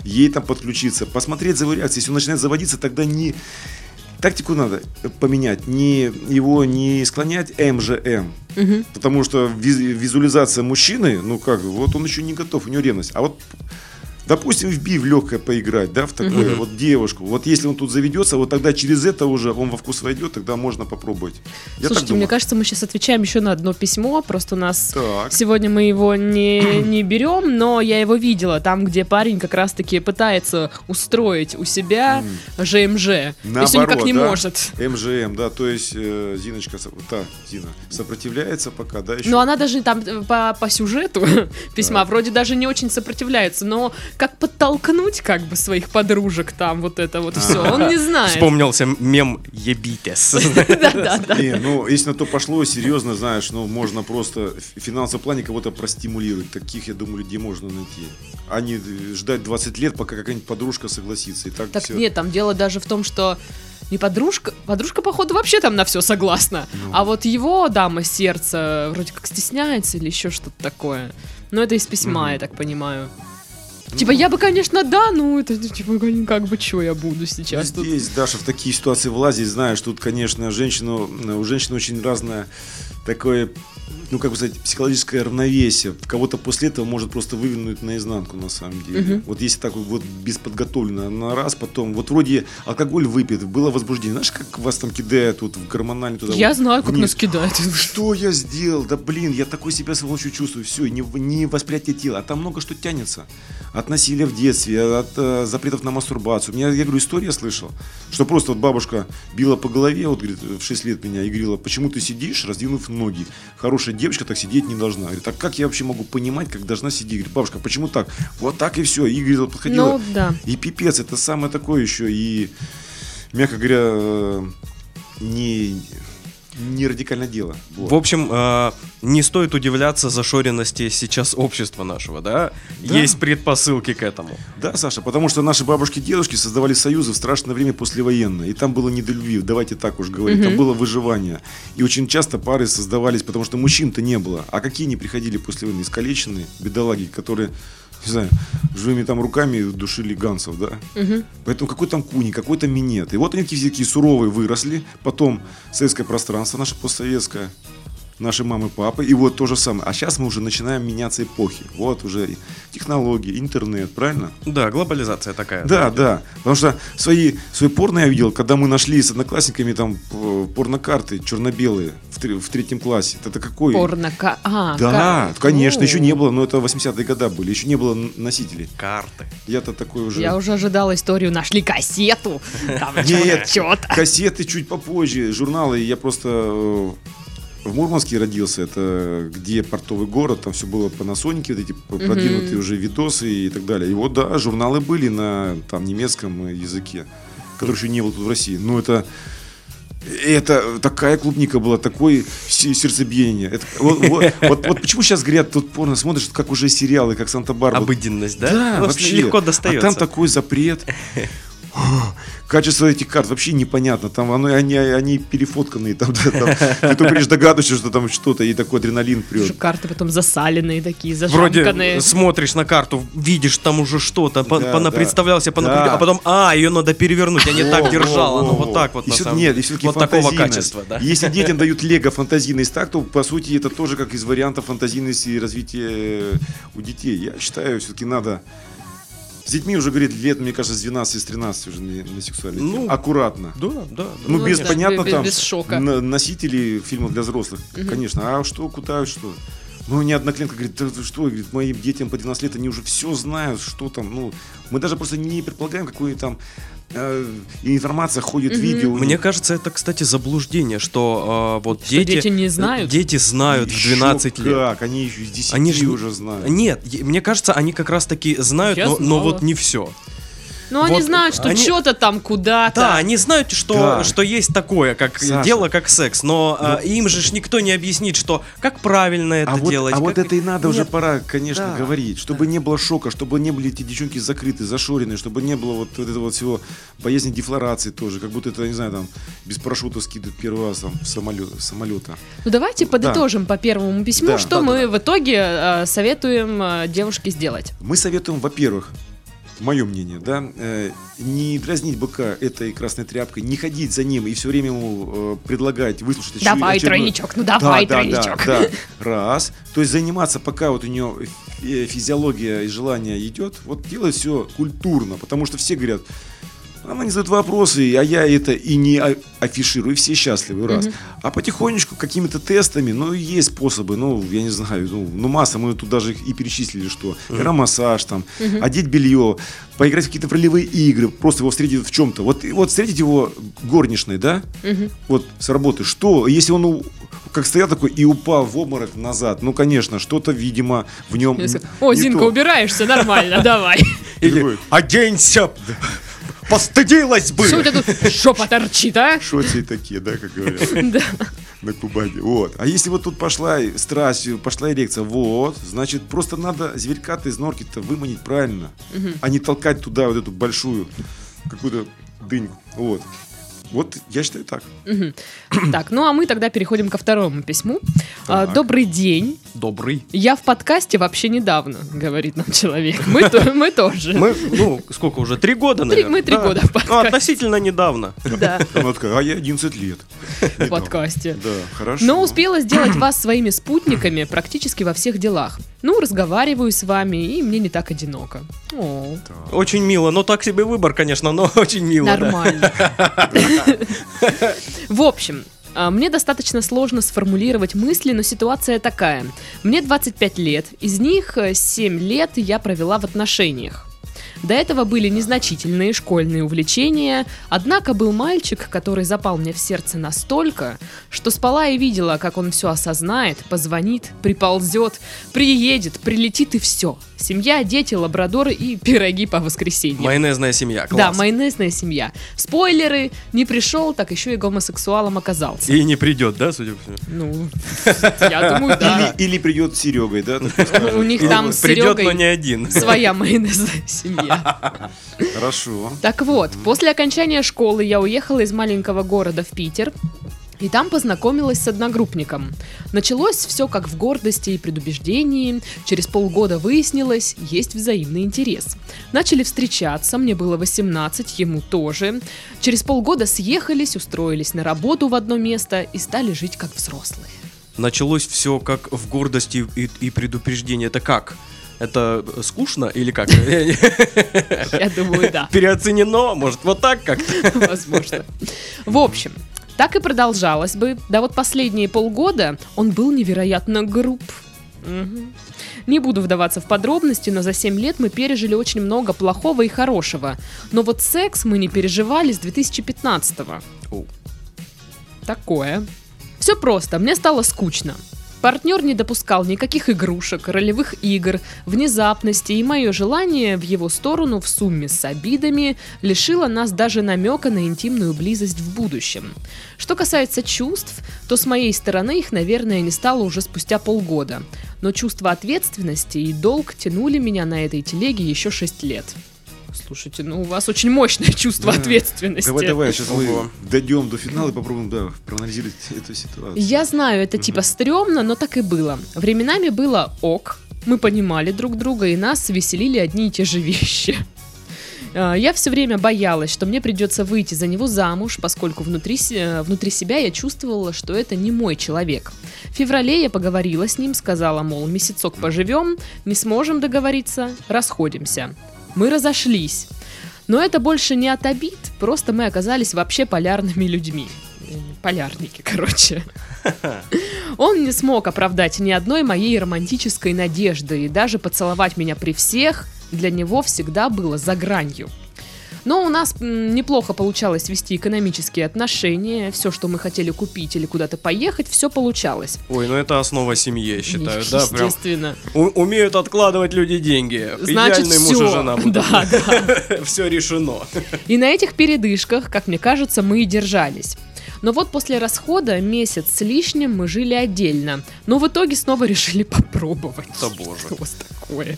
C: ей там подключиться, посмотреть за его реакцией. Если он начинает заводиться, тогда не тактику надо поменять, не его не склонять МЖМ,
A: Мгм.
C: потому что виз- визуализация мужчины, ну как, вот он еще не готов, у него ревность. А вот Допустим, в би в легкое поиграть, да, в такое,
B: Мгм.
C: вот девушку. Вот если он тут заведется, вот тогда через это уже он во вкус войдет, тогда можно попробовать. Я
A: Слушайте, мне кажется, мы сейчас отвечаем еще на одно письмо, просто у нас
C: Так.
A: Сегодня мы его не, *clears throat* не берем, но я его видела там, где парень как раз-таки пытается устроить у себя ЖМЖ. То есть он никак
C: Наоборот,
A: не
C: да?
A: может.
C: МЖМ, да, то есть э, Зиночка, та, Зина, сопротивляется пока, да, еще.
A: Но она даже там э, по, по сюжету *laughs* письма вроде даже не очень сопротивляется, но как подтолкнуть как бы своих подружек там вот это вот все, он не знает.
B: Вспомнился мем «Ебитес». *laughs*
A: Да-да-да.
C: Не, ну, если на то пошло, серьезно, знаешь, ну, можно просто в финансовом плане кого-то простимулировать. Таких, я думаю, людей можно найти. А не ждать 20 лет, пока какая-нибудь подружка согласится. И так,
A: Так нет, там дело даже в том, что не подружка, подружка, походу, вообще там на все согласна.
C: Ну.
A: А вот его дама сердца вроде как стесняется или еще что-то такое. Но это из письма,
C: Мгм.
A: я так понимаю. Типа, я бы, конечно, да, ну это типа, как бы, что я буду сейчас
C: Ну,
A: тут.
C: Здесь, Даша, в такие ситуации влазить, знаешь, тут, конечно, женщину, у женщины очень разное такое, ну, как бы сказать, психологическое равновесие. Кого-то после этого может просто вывернуть наизнанку, на самом деле.
A: Мгм.
C: Вот если так вот, бесподготовленно на раз, потом, вот вроде алкоголь выпит, было возбуждение. Знаешь, как вас там кидает вот в гормональный туда
A: Я
C: вот
A: знаю, как
C: вниз.
A: нас кидает.
C: Что я сделал? Да блин, я такой себя сволочью чувствую. Все, не, не восприятие тела. А там много что тянется. От насилия в детстве, от э, запретов на мастурбацию. У меня, я говорю, история слышал, что просто вот бабушка била по голове, вот, говорит, в 6 лет меня, и говорила, почему ты сидишь, раздвинув ноги? Хорошая девочка так сидеть не должна. Говорит, а как я вообще могу понимать, как должна сидеть? Говорит, бабушка, почему так? Вот так и все. И, говорит, вот подходила.
A: Ну, да.
C: И пипец, это самое такое еще. И, мягко говоря, э, не, не радикальное дело. Вот.
B: В общем, э, не стоит удивляться зашоренности сейчас общества нашего, да?
C: Да.
B: Есть предпосылки к этому.
C: Да, Саша, потому что наши бабушки и дедушки создавали союзы в страшное время послевоенное. И там было не до любви, давайте так уж говорить. Там
A: Мгм.
C: было выживание. И очень часто пары создавались, потому что мужчин-то не было. А какие не приходили после войны? Искалеченные, бедолаги, которые, не знаю, живыми там руками душили гансов, да?
A: Мгм.
C: Поэтому какой там куни, какой там минет. И вот они такие, такие суровые выросли. Потом советское пространство наше постсоветское. Наши мамы, папы. И вот то же самое. А сейчас мы уже начинаем меняться эпохи. Вот уже технологии, интернет, правильно?
B: Да, глобализация такая.
C: Да, да. Потому что свои, свои порно я видел, когда мы нашли с одноклассниками там п- порнокарты черно-белые в, в третьем классе. Это какой?
A: Порно. А,
C: Да,
A: ка-
C: конечно,
A: О.
C: еще не было, но это 80-е годы были, еще не было носителей.
B: Карты.
C: Я-то такой уже...
A: Я уже ожидала историю, нашли кассету. *laughs* Там
C: Нет, кассеты чуть попозже, журналы. Я просто э, в Мурманске родился, это где портовый город, там все было панасоники, вот эти
A: Мгм.
C: продвинутые уже видосы и так далее. И вот, да, журналы были на там немецком языке, который еще не был тут в России. Ну, это это такая клубника была, такое се- сердцебиение. Это- вот, вот- вот- вот почему сейчас говорят, тут порно смотришь, как уже сериалы, как Санта-Барбара.
B: Обыденность, да?
C: Да,
B: Ну,
C: вообще.
B: Легко
C: А
B: достается.
C: там такой запрет. *gasps* Качество этих карт вообще непонятно. Там оно, они, они перефотканные. Там, да, там, ты только лишь догадываешься, что там что-то, и такой адреналин прет.
A: карты потом засаленные такие,
B: Вроде
A: зажамканные.
B: смотришь на карту, видишь там уже что-то,
C: Да,
B: понапредставлялся,
C: да.
B: понапред-
C: Да.
B: а потом, а, ее надо перевернуть, я не так
C: во,
B: ну
C: во.
B: вот так вот
C: И
B: самом
C: Нет, и все-таки
B: Вот такого качества, да.
C: Если *laughs* детям дают лего фантазийность так, то по сути это тоже как из вариантов фантазийности и развития у детей. Я считаю, все-таки надо с детьми уже говорит лет, мне кажется, с 12 с 13 уже на, на сексуальные
B: Ну,
C: темы. Аккуратно.
B: Да, да, да.
C: Ну,
A: Ну,
C: без,
A: да,
C: понятно,
A: без-
C: там,
A: без шока.
C: носители фильмов для взрослых,
A: Мгм.
C: конечно. А что, куда, что? Ну, меня одна клиентка говорит, да что, говорит, моим детям по 12 лет, они уже все знают, что там, ну, мы даже просто не предполагаем, какой там э, информация ходит,
A: Мгм.
C: видео.
B: Мне кажется, это, кстати, заблуждение, что э, вот
A: Что
B: дети...
A: дети не знают?
B: Дети знают в
C: Еще
B: 12 лет.
C: Как, они еще с 10
B: Они ж не-
C: уже знают.
B: Нет, мне кажется, они как раз таки знают,
A: Я
B: но, но вот не все.
A: Ну, они
B: Вот
A: знают, что
B: они-
A: что-то там куда-то.
B: Да, они знают, что,
C: Да.
B: что есть такое, как
C: Саша.
B: дело, как секс, но а, им же ж никто не объяснит, что как правильно это
C: А вот,
B: делать.
C: а вот
B: как-
C: это и надо уже
B: Нет.
C: пора, конечно,
B: Да,
C: говорить, чтобы не было шока, чтобы не были эти девчонки закрыты, зашорены, чтобы не было вот, вот этого вот всего боязни дефлорации тоже, как будто это, не знаю, там, без парашюта скидывают первый раз там, в самолет, самолета.
A: Ну, давайте подытожим по первому письму,
C: Да,
A: что
C: да,
A: мы
C: да,
A: в итоге э, советуем э, девушке сделать.
C: Мы советуем, во-первых, мое мнение, да, э, не дразнить быка этой красной тряпкой, не ходить за ним и все время ему э, предлагать выслушать очер-
A: Давай
C: очередной-
A: тройничок, ну давай
C: да, да,
A: тройничок.
C: Да, да. *laughs* Раз. То есть заниматься, пока вот у нее фи- физиология и желание идет, вот делать все культурно, потому что все говорят, она не задает вопросы, а я это и не афиширую, и все счастливы, раз. А потихонечку какими-то тестами, ну, есть способы, ну, я не знаю, ну, ну масса, мы тут даже и перечислили, что аэромассаж, там, одеть белье, поиграть в какие-то ролевые игры, просто его встретить в чем-то. Вот, вот встретить его горничной, да, вот с работы, что, если он у- как стоял такой и упал в обморок назад, ну, конечно, что-то, видимо, в нем
A: О,
C: не
A: Зинка,
C: то.
A: убираешься, нормально, давай.
B: Или оденься, постыдилась бы.
A: Что у тебя тут жопа торчит, а?
C: Шоцы такие, да, как говорят. *laughs*
A: Да.
C: на Кубани. Вот. А если вот тут пошла страсть, пошла эрекция, вот, значит, просто надо зверька-то из норки-то выманить правильно, а не толкать туда вот эту большую какую-то дыньку. Вот. Вот я считаю так.
A: Так, ну а мы тогда переходим ко второму письму. А,
C: Так.
A: Добрый день.
B: Добрый.
A: Я в подкасте вообще недавно, говорит нам человек. Мы, то- мы тоже.
B: Мы, ну, сколько уже, три года,
A: Три-
B: наверное?
A: мы три года в
B: Ну,
A: подкасте.
B: относительно недавно.
A: Да,
C: такая, а я 11 лет.
A: в подкасте.
C: Да, хорошо.
A: Но успела сделать вас своими спутниками практически во всех делах. Ну, разговариваю с вами, и мне не так одиноко. О,
B: Очень мило. Ну, так себе выбор, конечно, но *laughs* очень мило. да.
A: нормально. *laughs* В общем, мне достаточно сложно сформулировать мысли, но ситуация такая. Мне 25 лет, из них э, 7 лет я провела в отношениях. До этого были незначительные школьные увлечения, однако был мальчик, который запал мне в сердце настолько, что спала и видела, как он все осознает, позвонит, приползет, приедет, прилетит и все. Семья, дети, лабрадоры и пироги по воскресеньям.
B: Майонезная семья.
A: Да,
B: Класс.
A: майонезная семья. Спойлеры, не пришел, так еще и гомосексуалом оказался.
B: И не придет, да, судя по всему?
A: Ну, я думаю, да.
C: Или, или придет с Серегой, да? скажет.
A: У них там с
B: придет, но
A: Серегой
B: не один.
A: своя майонезная семья.
C: Хорошо.
A: Так вот, после окончания школы я уехала из маленького города в Питер. И там познакомилась с одногруппником. Началось все как в гордости и предубеждении. Через полгода выяснилось, есть взаимный интерес. Начали встречаться, мне было 18, ему тоже. Через полгода съехались, устроились на работу в одно место и стали жить как взрослые.
B: Началось все как в гордости и, и предупреждении. Это как? Это скучно или как? *laughs*
A: Я думаю, да. *laughs*
B: Переоценено? Может, вот так как-то?
A: Возможно. В общем, так и продолжалось бы. Да вот последние полгода он был невероятно груб. Мгм. Не буду вдаваться в подробности, но за 7 лет мы пережили очень много плохого и хорошего. Но вот секс мы не переживали с 2015-го.
B: Оу.
A: Такое. Все просто, мне стало скучно. Партнер не допускал никаких игрушек, ролевых игр, внезапности, и мое желание в его сторону в сумме с обидами лишило нас даже намека на интимную близость в будущем. Что касается чувств, то с моей стороны их, наверное, не стало уже спустя полгода. Но чувство ответственности и долг тянули меня на этой телеге еще 6 лет. Слушайте, ну у вас очень мощное чувство
C: Да.
A: ответственности.
C: Давай, давай, сейчас мы дойдем до финала и попробуем, да, проанализировать эту ситуацию.
A: Я знаю, это типа стрёмно, но так и было. Временами было ок, мы понимали друг друга, и нас веселили одни и те же вещи. А, Я все время боялась, что мне придется выйти за него замуж, поскольку внутри, э, внутри себя я чувствовала, что это не мой человек. В феврале я поговорила с ним, сказала, мол, месяцок поживем, не сможем договориться, расходимся. Мы разошлись. Но это больше не от обид, просто мы оказались вообще полярными людьми. Полярники, короче. *laughs* Он не смог оправдать ни одной моей романтической надежды, и даже поцеловать меня при всех для него всегда было за гранью. Но у нас неплохо получалось вести экономические отношения. Все, что мы хотели купить или куда-то поехать, все получалось.
B: Ой, ну это основа семьи, я считаю, да, прям.
A: Естественно.
B: У- умеют откладывать люди деньги.
A: Значит,
B: Идеальный муж и жена. будут.
A: Да, да. *laughs*
B: Все решено.
A: И на этих передышках, как мне кажется, мы и держались. Но вот после расхода месяц с лишним мы жили отдельно. Но в итоге снова решили *laughs* попробовать.
B: Да боже.
A: Что такое?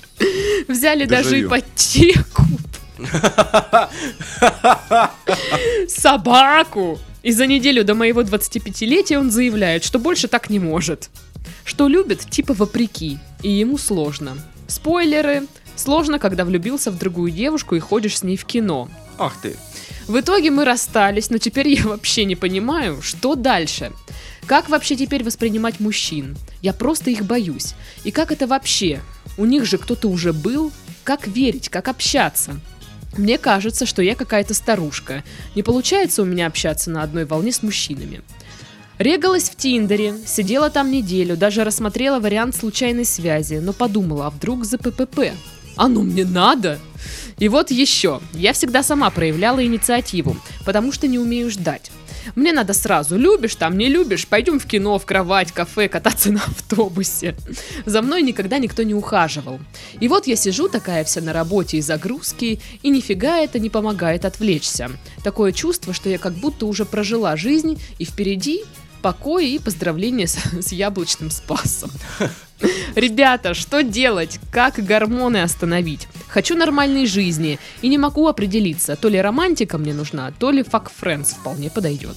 A: Взяли даже
C: Дежавю.
A: ипотеку. Собаку. И за неделю до моего 25-летия он заявляет, что больше так не может. Что любит, типа вопреки. И ему сложно. Спойлеры. Сложно, когда влюбился в другую девушку и ходишь с ней в кино.
B: Ах ты.
A: В итоге мы расстались, но теперь я вообще не понимаю, что дальше. Как вообще теперь воспринимать мужчин? Я просто их боюсь. И как это вообще? У них же кто-то уже был. Как верить, как общаться? Мне кажется, что я какая-то старушка. Не получается у меня общаться на одной волне с мужчинами. Регалась в Тиндере, сидела там неделю, даже рассмотрела вариант случайной связи, но подумала, а вдруг за ППП? Оно мне надо? И вот еще. Я всегда сама проявляла инициативу, потому что не умею ждать. Мне надо сразу, любишь там, не любишь, пойдем в кино, в кровать, кафе, кататься на автобусе. За мной никогда никто не ухаживал. И вот я сижу такая вся на работе и загрузки, и нифига это не помогает отвлечься. Такое чувство, что я как будто уже прожила жизнь, и впереди покой и поздравления с, *laughs* с яблочным спасом. *laughs* Ребята, что делать? Как гормоны остановить? Хочу нормальной жизни и не могу определиться, то ли романтика мне нужна, то ли fuck friends вполне подойдет.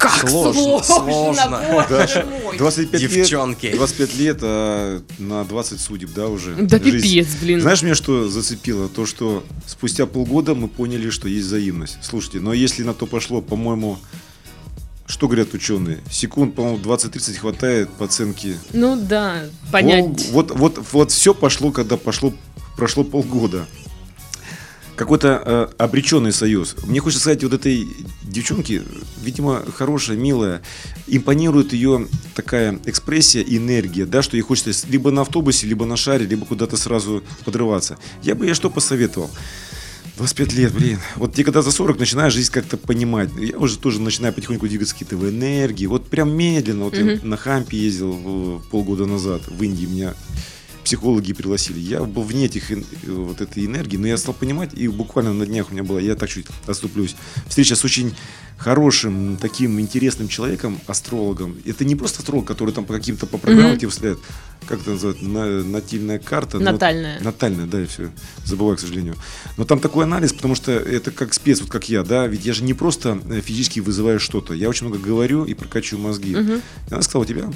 A: Как
B: Сложно, сложно.
A: боже
C: Даша,
A: мой.
C: 25 лет,
B: Девчонки.
C: 25 лет, а на 20 судеб, да, уже?
A: Да
C: Жизнь.
A: пипец, блин.
C: Знаешь, меня что зацепило? То, что спустя полгода мы поняли, что есть взаимность. Слушайте, но если на то пошло, по-моему, что говорят ученые? Секунд, по-моему, 20-30 хватает по оценке.
A: Ну да, понять.
C: Пол- вот, вот, вот все пошло, когда пошло, прошло полгода. Какой-то э, обреченный союз. Мне хочется сказать, вот этой девчонке, видимо, хорошая, милая, импонирует ее такая экспрессия энергия, да, что ей хочется либо на автобусе, либо на шаре, либо куда-то сразу подрываться. Я бы ей что посоветовал? 25 лет, блин. Вот тебе когда за 40 начинаешь жизнь как-то понимать. Я уже тоже начинаю потихоньку двигаться какие-то в энергии. Вот прям медленно. Вот я на Хампе ездил в- полгода назад в Индии. Меня психологи пригласили. Я был вне этих, э, вот этой энергии, но я стал понимать, и буквально на днях у меня была, я так чуть отступлюсь, встреча с очень хорошим, таким интересным человеком, астрологом. Это не просто астролог, который там по каким-то по программам
A: Мгм.
C: тебе вслед, как это называется, на- натильная карта. Ну, вот-
A: Натальная.
C: Натальная, да, я все забываю, к сожалению. Но там такой анализ, потому что это как спец, вот как я, да, ведь я же не просто э, физически вызываю что-то, я очень много говорю и прокачиваю мозги.
A: Мгм.
C: И она сказала, у тебя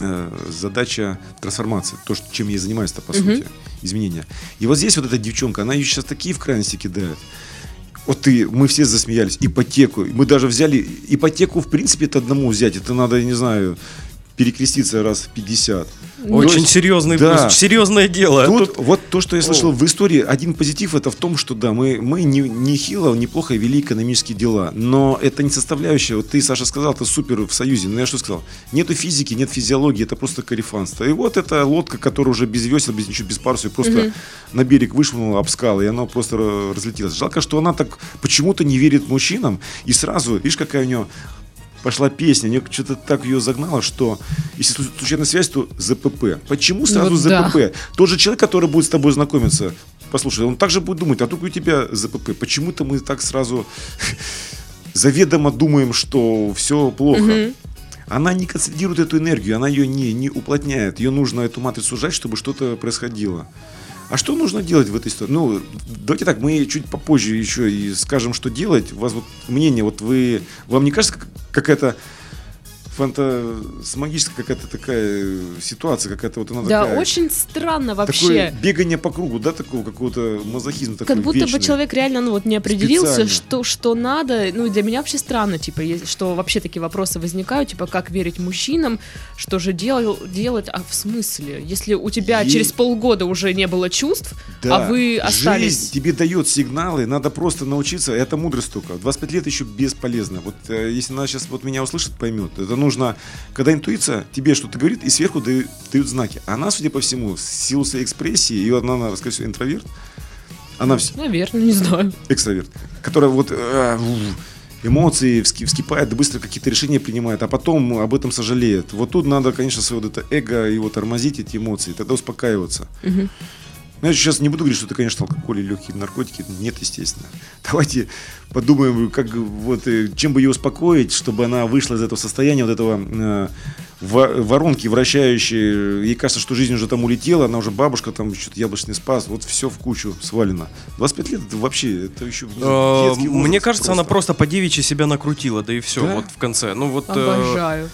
C: э, задача трансформации, то, что, чем я занимаюсь-то, по сути, изменения. И вот здесь вот эта девчонка, она ее сейчас такие в крайности кидает. Вот ты, мы все засмеялись, ипотеку. Мы даже взяли ипотеку, в принципе, это одному взять. Это надо, я не знаю, перекреститься раз в 50.
B: Очень
C: То есть-
B: серьезный,
C: да.
B: серьезное дело.
C: Тут,
B: Тут
C: вот то, что я слышал в истории, один позитив это в том, что да, мы, мы не, не хило, неплохо вели экономические дела, но это не составляющая. Вот ты, Саша, сказал, ты супер в Союзе, но я что сказал? Нету физики, нет физиологии, это просто карифанство. И вот эта лодка, которая уже без весел, без ничего, без паруса, её просто на берег вышвырнула об скалы, и она просто ра- разлетелась. Жалко, что она так почему-то не верит мужчинам, и сразу, видишь, какая у нее пошла песня, мне что-то так ее загнало, что если слу- случайная связь, то ЗПП. Почему сразу
A: Ну да.
C: ЗПП? Тот же человек, который будет с тобой знакомиться, послушай, он также будет думать, а вдруг у тебя ЗПП. Почему-то мы так сразу *laughs* заведомо думаем, что все плохо. Она не концентрирует эту энергию, она ее не, не уплотняет. Ее нужно эту матрицу сжать, чтобы что-то происходило. А что нужно делать в этой ситуации? Ну, давайте так, мы чуть попозже еще и скажем, что делать. У вас вот мнение, вот вы, вам не кажется как- какая-то фантасмагическая какая-то такая э, ситуация, какая-то вот она
A: Да,
C: такая...
A: очень странно
C: Такое
A: вообще.
C: бегание по кругу, да, такого какого-то мазохизма такой
A: Как будто
C: вечный.
A: бы человек реально ну, вот не определился,
C: Специально.
A: что, что надо. Ну, для меня вообще странно, типа, есть- что вообще такие вопросы возникают, типа, как верить мужчинам, что же дел, делать, а в смысле? Если у тебя
C: Е-
A: через полгода уже не было чувств,
C: Да.
A: а вы остались...
C: Жизнь тебе дает сигналы, надо просто научиться. Это мудрость только. 25 лет еще бесполезно. Вот э, если она сейчас вот меня услышит, поймет. Это нужно, когда интуиция тебе что-то говорит, и сверху дают, дают знаки. Она, судя по всему, в силу своей экспрессии, и она, она, скорее всего, интроверт, Она вс-
A: Наверное, не знаю.
C: экстраверт, которая вот э, эмоции вски- вскипает, быстро какие-то решения принимает, а потом об этом сожалеет. Вот тут надо, конечно, свое вот это эго его тормозить, эти эмоции, тогда успокаиваться.
A: Мгм.
C: Ну, я сейчас не буду говорить, что это, конечно, алкоголь и легкие наркотики. Нет, естественно. *laughs* Давайте подумаем, как вот э, чем бы ее успокоить, чтобы она вышла из этого состояния, вот этого э, во- воронки вращающей. Ей кажется, что жизнь уже там улетела, она уже бабушка, там что-то яблочный спас, вот все в кучу свалено. 25 лет это вообще, это еще детский
B: Мне кажется, она просто по девичьи себя накрутила, да и все,
C: Да?
B: вот в конце. Ну вот э,
A: Обожаю.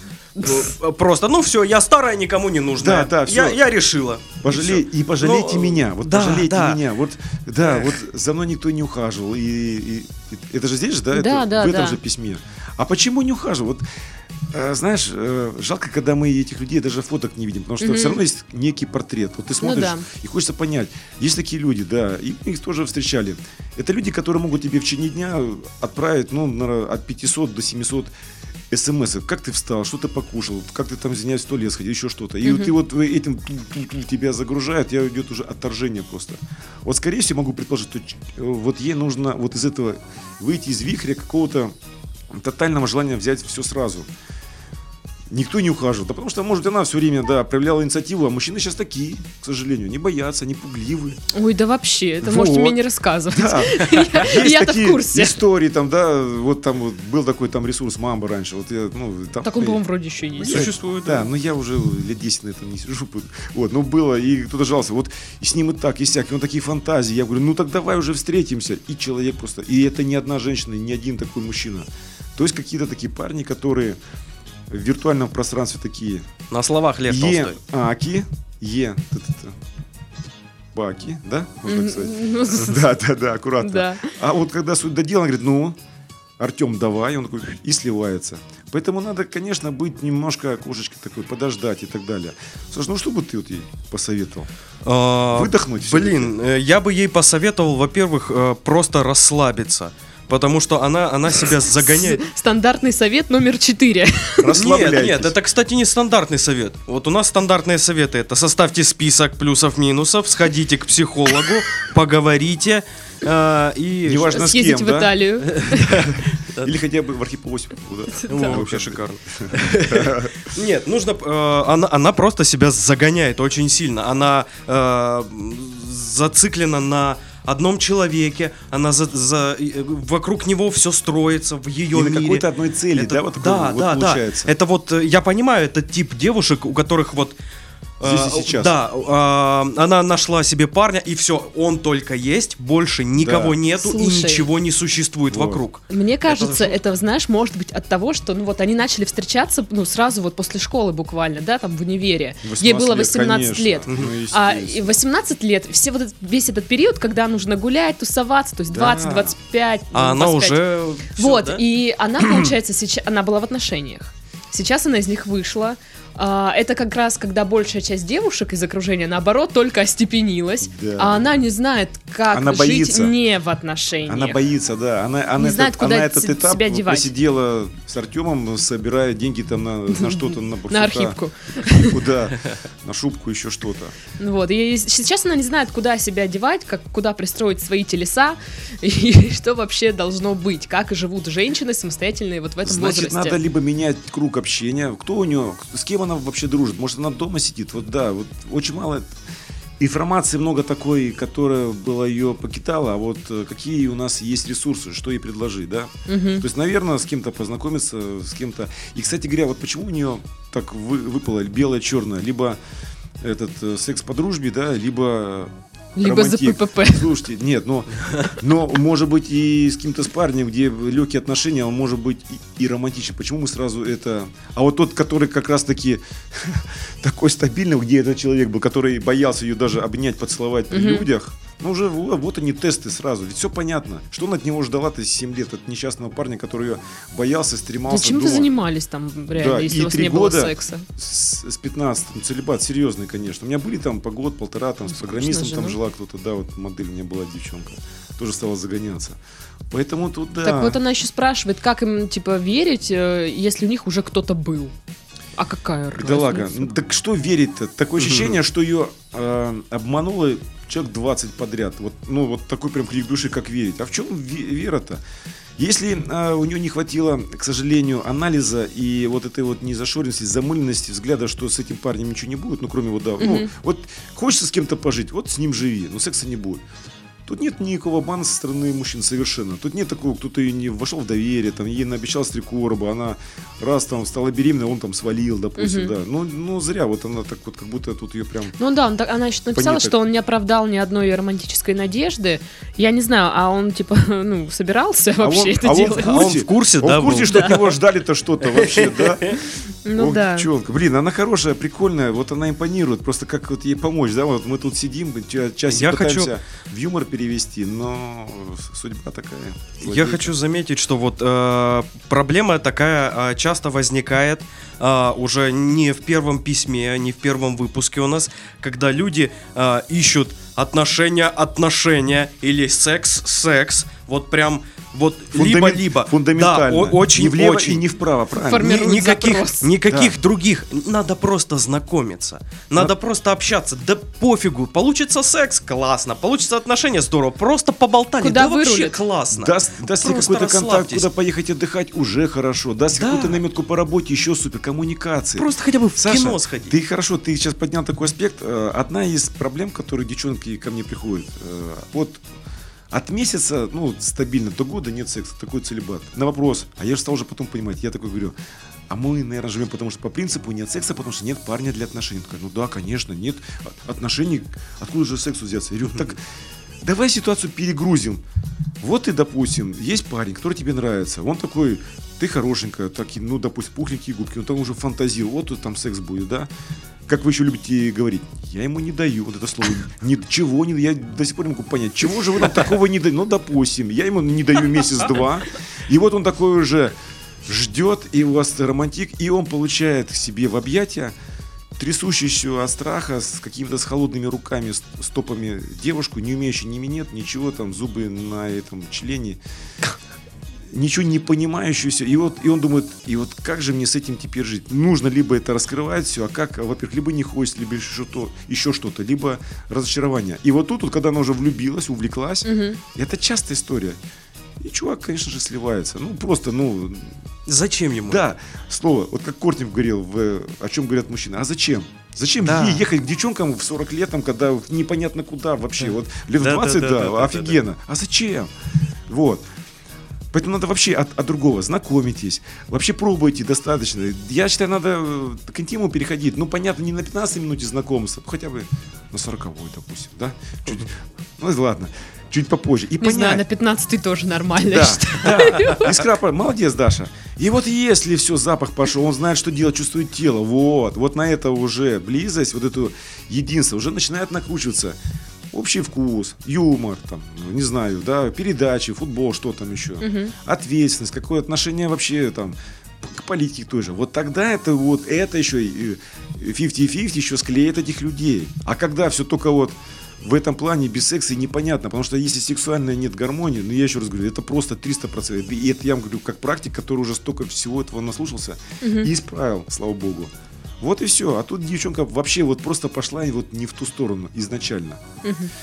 B: Просто, ну все, я старая, никому не нужна.
C: Да, да,
B: я,
C: всё.
B: я решила.
C: Пожалей, и пожалейте
B: Ну,
C: меня, вот
B: да,
C: пожалейте
B: да.
C: меня, вот да, вот за мной никто не ухаживал, и, и- и это же здесь же, да,
A: Да,
C: это,
A: да,
C: в этом
A: да.
C: же письме. А почему не ухаживал? Вот э, знаешь, э, жалко, когда мы этих людей даже фоток не видим, потому что
A: Мгм.
C: все равно есть некий портрет. Вот ты смотришь
A: да.
C: и хочется понять, есть такие люди, да, и мы их тоже встречали. Это люди, которые могут тебе в течение дня отправить, ну, от 500 до 700 смс как ты встал, что ты покушал, как ты там, извиняюсь, в туалет сходил, еще что-то. И
A: Мгм.
C: ты вот этим ту-ту-ту тебя загружают, я идет уже отторжение просто. Вот скорее всего могу предположить, что э, вот ей нужно вот из этого выйти из вихря какого-то тотального желания взять все сразу. Никто не ухаживал. Да потому что, может, она все время, да, проявляла инициативу, а мужчины сейчас такие, к сожалению, не боятся, не пугливы.
A: Ой, да вообще, это
C: Вот.
A: можете мне не рассказывать.
C: Да, *laughs*
A: Я-то в
C: такие
A: курсе.
C: истории, там, да, вот там вот был такой там ресурс Мамба раньше, вот я, ну, там...
A: Так он, по-моему, вроде еще есть.
B: Существует,
C: Да, но я уже лет 10 на этом не сижу. Вот, ну было, и кто-то жаловался, вот и с ним и так, и сяк, и он такие фантазии. Я говорю, ну так давай уже встретимся. И человек просто, и это не одна женщина, не один такой мужчина. То есть какие-то такие парни, которые в виртуальном пространстве такие
B: На словах Лев
C: Е,
B: Толстой.
C: Аки, Е, Баки, да? Можно так сказать?
A: Ну,
C: Да, да, да, аккуратно.
A: Да.
C: А вот когда суть до дела, он говорит, ну, Артем, давай, он такой и сливается. Поэтому надо, конечно, быть немножко кошечкой такой, подождать и так далее. Слушай, ну что бы ты вот ей посоветовал?
B: А,
C: Выдохнуть
B: Блин, э, я бы ей посоветовал, во-первых, э, просто расслабиться. Потому что она, она себя загоняет.
A: С- Стандартный совет номер четыре.
B: Нет,
C: Расслабляйтесь.
B: нет, это, кстати, не стандартный совет. Вот у нас стандартные советы это составьте список плюсов-минусов, сходите к психологу, *laughs* поговорите э, и...
C: Неважно с
A: Съездите
C: кем,
A: в
C: да?
A: Италию. *laughs*
C: Или хотя бы в.
B: О, вообще шикарно. *laughs* Нет, нужно... э, она, она просто себя загоняет очень сильно. Она э, зациклена на одном человеке, она за, за- э, вокруг него все строится в ее
C: И на
B: мире.
C: какой-то одной цели,
B: Это-
C: да, вот такой
B: да,
C: вот
B: да, да.
C: получается.
B: Это вот, э, я понимаю, это тип девушек, у которых вот...
C: Здесь и сейчас.
B: Да, э, она нашла себе парня, и все, он только есть, больше никого
C: Да.
B: нету, и
A: Слушай.
B: ничего не существует
C: Вот.
B: вокруг.
A: Мне кажется,
B: жутко.
A: это, знаешь, может быть от того, что, ну вот, они начали встречаться, ну, сразу вот после школы буквально, да, там в универе. Ей
C: 18
A: было
C: лет,
A: 18
C: конечно.
A: лет.
C: Ну,
A: А
C: естественно.
A: и 18 лет, все вот этот- весь этот период, когда нужно гулять, тусоваться, то есть
C: Да.
A: 20-25.
B: А она уже... всё,
A: Вот,
B: да?
A: и она, получается, сейчас, она была в отношениях. Сейчас она из них вышла. А, это как раз, когда большая часть девушек из окружения, наоборот, только остепенилась,
C: Да.
A: а она не знает, как
C: Она
A: жить
C: боится.
A: не в отношениях.
C: Она боится, да. Она, она,
A: Не
C: этот,
A: знает, куда
C: она этот этап
A: себя девать.
C: посидела с Артемом, собирая деньги там на, на что-то, на *laughs* барсука.
A: На. Архивку,
C: да. На шубку, еще что-то.
A: Вот, и сейчас она не знает, куда себя девать, как, куда пристроить свои телеса, *laughs* и что вообще должно быть, как живут женщины самостоятельные вот в этом
C: Значит,
A: возрасте.
C: надо либо менять круг общения. Кто у нее, с кем она вообще дружит? Может, она дома сидит? Вот да, вот очень мало информации много такой, которая была ее покидала, а вот э, какие у нас есть ресурсы, что ей предложить, да?
A: Мгм.
C: То есть, наверное, с кем-то познакомиться, с кем-то. И, кстати говоря, вот почему у нее так вы- выпало белое-черное? Либо этот э, секс по дружбе, да, либо
A: Либо за
C: романтик.
A: ППП.
C: Слушайте, нет, но, но может быть и с кем-то с парнем, где легкие отношения, он может быть и, и романтичен. Почему мы сразу это... А вот тот, который как раз-таки *laughs* такой стабильный, где этот человек был, который боялся ее даже обнять, поцеловать при людях, ну уже во- вот они тесты сразу. Ведь все понятно. Что она от него ждала-то 7 лет, от несчастного парня, который ее боялся, стремался
A: Да чем вы
C: дома.
A: занимались там, реально,
C: Да,
A: если
C: и
A: у вас не было
C: года
A: секса?
C: С, с 15 ну, целебат серьезный, конечно. У меня были там по год, полтора, там с
A: Ну, скучно
C: программистом
A: же,
C: там
A: ну.
C: жила кто-то, да, вот модель у меня была девчонка. Тоже стала загоняться. Поэтому тут, да.
A: Так вот она еще спрашивает, как им, типа, верить, э, если у них уже кто-то был. А какая
C: Бедолага.
A: разница?
C: Ну, так что верить-то? Такое ощущение, что ее э, обмануло человек 20 подряд. Вот, ну, вот такой прям крик души, как верить. А в чем ве- вера-то? Если э, у нее не хватило, к сожалению, анализа и вот этой вот незашоренности, замыленности взгляда, что с этим парнем ничего не будет, ну, кроме вот, да, ну, вот хочется с кем-то пожить, вот с ним живи, но секса не будет. Тут нет никакого обмана со стороны мужчин совершенно. Тут нет такого, кто-то ей не вошел в доверие, там, ей наобещал стрекорба, она раз там стала беременной, он там свалил, допустим, да. Ну, ну, зря, вот она так вот, как будто тут ее прям...
A: Ну да, он так- она еще написала,
C: Понятно.
A: что он не оправдал ни одной ее романтической надежды. Я не знаю, а он типа, *laughs* ну, собирался вообще
C: он-
A: это
C: а он
A: делать?
C: в
B: А он
C: курсе,
B: в курсе,
C: он
B: да,
C: в курсе,
B: был?
C: что от него ждали-то что-то вообще, *laughs* да?
A: Ну
C: Ох,
A: да.
C: девчонка. Блин, она хорошая, прикольная, вот она импонирует, просто как вот ей помочь, да, вот мы тут сидим, ча- часик
B: Я
C: пытаемся в юмор перевести, но судьба такая.
B: Я хочу заметить, что вот э, проблема такая э, часто возникает э, уже не в первом письме, не в первом выпуске у нас, когда люди э, ищут отношения, отношения или секс, секс, вот прям вот
C: Фундамент-
B: либо-либо.
C: Фундаментально.
B: Да, о- очень,
C: не влево
B: очень.
C: и не вправо, правильно?
B: Ни- никаких,
A: запрос.
B: никаких
C: Да.
B: других. Надо просто знакомиться. Надо просто общаться. Да пофигу. Получится секс, классно. Получится отношения, здорово. Просто поболтали.
A: Куда
B: да вообще
A: вырулит?
B: классно.
C: Даст, даст какой-то контакт, куда поехать отдыхать, уже хорошо. Даст
B: Да.
C: какую-то наметку по работе, еще супер. Коммуникации.
B: Просто хотя бы в
C: Саша,
B: кино сходить.
C: ты хорошо, ты сейчас поднял такой аспект. Э, Одна из проблем, которые девчонки ко мне приходят, э, вот от месяца, ну, стабильно, до года нет секса, такой целебат. На вопрос, а я же стал уже потом понимать, я такой говорю, а мы, наверное, живем, потому что по принципу нет секса, потому что нет парня для отношений. Такой, ну да, конечно, нет о- отношений, откуда же сексу взяться? Я говорю, так давай ситуацию перегрузим. Вот ты, допустим, есть парень, который тебе нравится, он такой, ты хорошенькая, так, ну, допустим, пухленькие губки, он там уже фантазирует, вот тут там секс будет, да? Как вы еще любите говорить, я ему не даю, вот это слово, ничего не я до сих пор не могу понять, чего же вы нам такого не даете, ну, допустим, я ему не даю месяц-два, и вот он такой уже ждет, и у вас романтик, и он получает к себе в объятия трясущуюся от страха, с какими-то с холодными руками, стопами девушку, не умеющую ни минет, ничего, там, зубы на этом члене, ничего не понимающуюся, и вот, и он думает, и вот как же мне с этим теперь жить? Нужно либо это раскрывать все, а как, во-первых, либо не хочется, либо еще что-то, еще что-то, либо разочарование. И вот тут, вот, когда она уже влюбилась, увлеклась, это частая история. И чувак, конечно же, сливается. Ну, просто, ну,
B: Зачем ему?
C: да, слово, вот как Кортнев говорил, в, о чем говорят мужчины, а зачем? Зачем
B: Да.
C: ей ехать к девчонкам в 40 лет, там, когда непонятно куда вообще, вот лет
B: Да, да,
C: 20,
B: да,
C: да,
B: да, да,
C: офигенно. А зачем? Вот. Поэтому надо вообще от, от другого знакомитесь, вообще пробуйте достаточно. Я считаю, надо э, к интиму переходить. Ну, понятно, не на 15 минуте знакомства, хотя бы на 40 допустим, да? Чуть, ну, ладно, чуть попозже. И
A: Не знаю, на
C: понять.
A: 15 тоже нормально.
C: Да, да. Искра, молодец, Даша. И вот если все, запах пошел, он знает, что делать, чувствует тело, вот, вот на это уже близость, вот это единство уже начинает накручиваться. Общий вкус, юмор, там, ну, не знаю, да, передачи, футбол, что там еще, ответственность, какое отношение вообще там к политике той же. Вот тогда это вот, это еще и, э, 50-50 еще склеит этих людей. А когда все только вот в этом плане без секса непонятно, потому что если сексуально нет гармонии, ну я еще раз говорю, это просто 300%. И это я вам говорю как практик, который уже столько всего этого наслушался и исправил, слава богу. Вот и все. А тут девчонка вообще вот просто пошла и вот не в ту сторону изначально.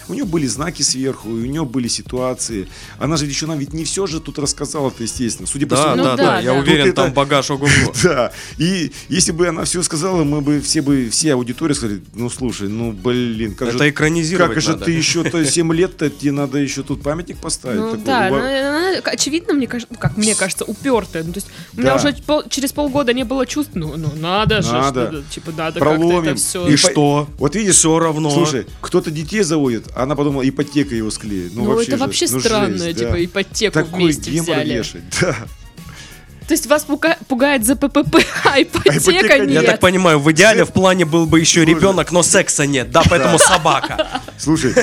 C: У нее были знаки сверху, у нее были ситуации. Она же нам ведь не все же тут рассказала-то, естественно. Судя по
B: Да,
C: всему,
A: Ну
B: да,
A: да,
B: да, Я
A: да.
B: уверен,
C: Тут это-
B: там багаж ого-го. *laughs*
C: да. И если бы она все сказала, мы бы все бы, все аудитории сказали, ну слушай, ну блин, как
B: Это
C: же,
B: экранизировать
C: как же ты еще-то 7 лет-то, тебе надо еще тут памятник поставить.
A: Ну
C: такой,
A: да,
C: ува-
A: она, она, очевидно, мне кажется, ну, как мне кажется, упертая. Ну, то есть у меня
C: Да.
A: уже через полгода не было чувств, ну, ну надо же,
C: Надо.
A: Что-то, типа, надо как-то
C: Проломим.
A: это все.
B: И что?
C: Вот видишь,
B: Все равно.
C: Слушай, кто-то детей заводит, а она подумала, ипотека его склеит. Ну,
A: Ну,
C: вообще
A: это
C: же,
A: вообще
C: ну,
A: странно,
C: жесть,
A: типа,
C: да.
A: ипотеку
C: Такой
A: вместе
C: гемор
A: взяли.
C: вешать, *laughs* да.
A: То есть вас пуга- пугает ЗППП, *laughs* а ипотека
C: ипотека нет.
B: Я так понимаю, в идеале в плане был бы еще
C: Слушай.
B: ребенок, но секса нет, да, поэтому собака.
C: Слушай,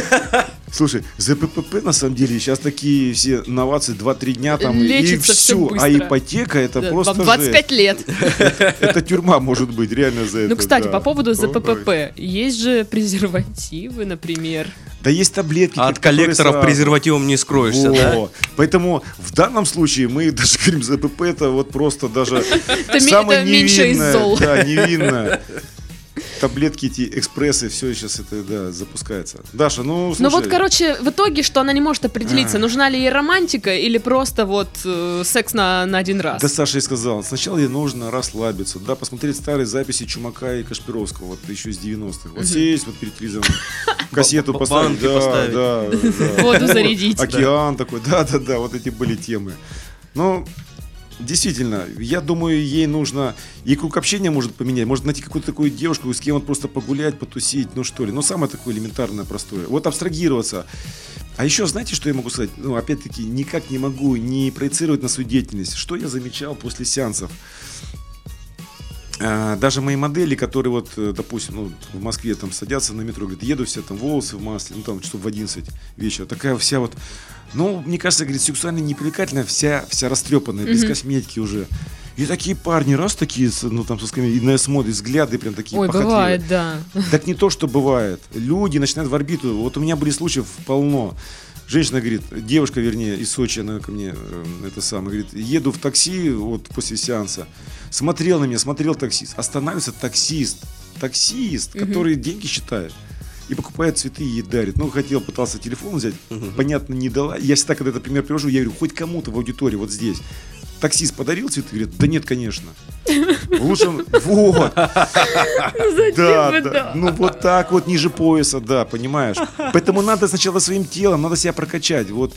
C: слушай, ЗППП на самом деле сейчас такие все новации 2-3 дня там и
A: Лечится всё
C: все, а
A: быстро.
C: ипотека это
A: Да,
C: просто
A: Вам 25 лет.
C: жесть. Это тюрьма может быть реально за это.
A: Ну, кстати,
C: да.
A: по поводу. ЗППП. Есть же презервативы, например.
C: Да есть таблетки.
B: А от коллекторов сразу... презервативом не скроешься, Во. да?
C: Поэтому в данном случае мы *laughs* даже говорим, ЗПП это вот просто даже самое невинное. Да, невинное таблетки эти, экспрессы, все сейчас это, да, запускается. Даша, ну, слушай.
A: Ну вот, короче, в итоге, что она не может определиться, а. нужна ли ей романтика или просто вот э, секс на, на один раз.
C: Да, Саша и сказал, сначала ей нужно расслабиться, да, посмотреть старые записи Чумака и Кашпировского, вот еще из 90-х. Вот сесть вот перед телевизором, *laughs* кассету поставить, да, да,
A: Воду зарядить.
C: Океан такой, *laughs* да-да-да, вот эти были темы. Ну, Действительно, я думаю, ей нужно и круг общения может поменять, может найти какую-то такую девушку, с кем вот просто погулять, потусить, ну что ли, ну самое такое элементарное, простое. Вот абстрагироваться. А еще знаете, что я могу сказать? Ну, опять-таки, никак не могу не проецировать на свою деятельность. Что я замечал после сеансов? А, даже мои модели, которые вот, э, допустим, ну, в Москве там садятся на метро, говорят, еду все там волосы в масле, ну там часов в 11 вечера, такая вся вот ну, мне кажется, говорит, сексуально непривлекательная, вся, вся растрепанная, без косметики уже. И такие парни, раз такие, ну там, со скамьей, и на смотрят, взгляды прям такие
A: Ой, похотливые. бывает, да.
C: Так не то, что бывает. Люди начинают в орбиту. Вот у меня были случаи полно. Женщина говорит, девушка, вернее, из Сочи, она ко мне, э, это самое, говорит, еду в такси вот после сеанса, смотрел на меня, смотрел таксист, останавливается таксист, таксист, который деньги считает и покупает цветы и ей дарит. Ну, хотел, пытался телефон взять, угу. понятно, не дала. Я всегда, когда этот пример привожу, я говорю, хоть кому-то в аудитории вот здесь. Таксист подарил цветы? Говорит, да нет, конечно. Лучше, вот. Да, да. Ну, вот так вот, ниже пояса, да, понимаешь. Поэтому надо сначала своим телом, надо себя прокачать. Вот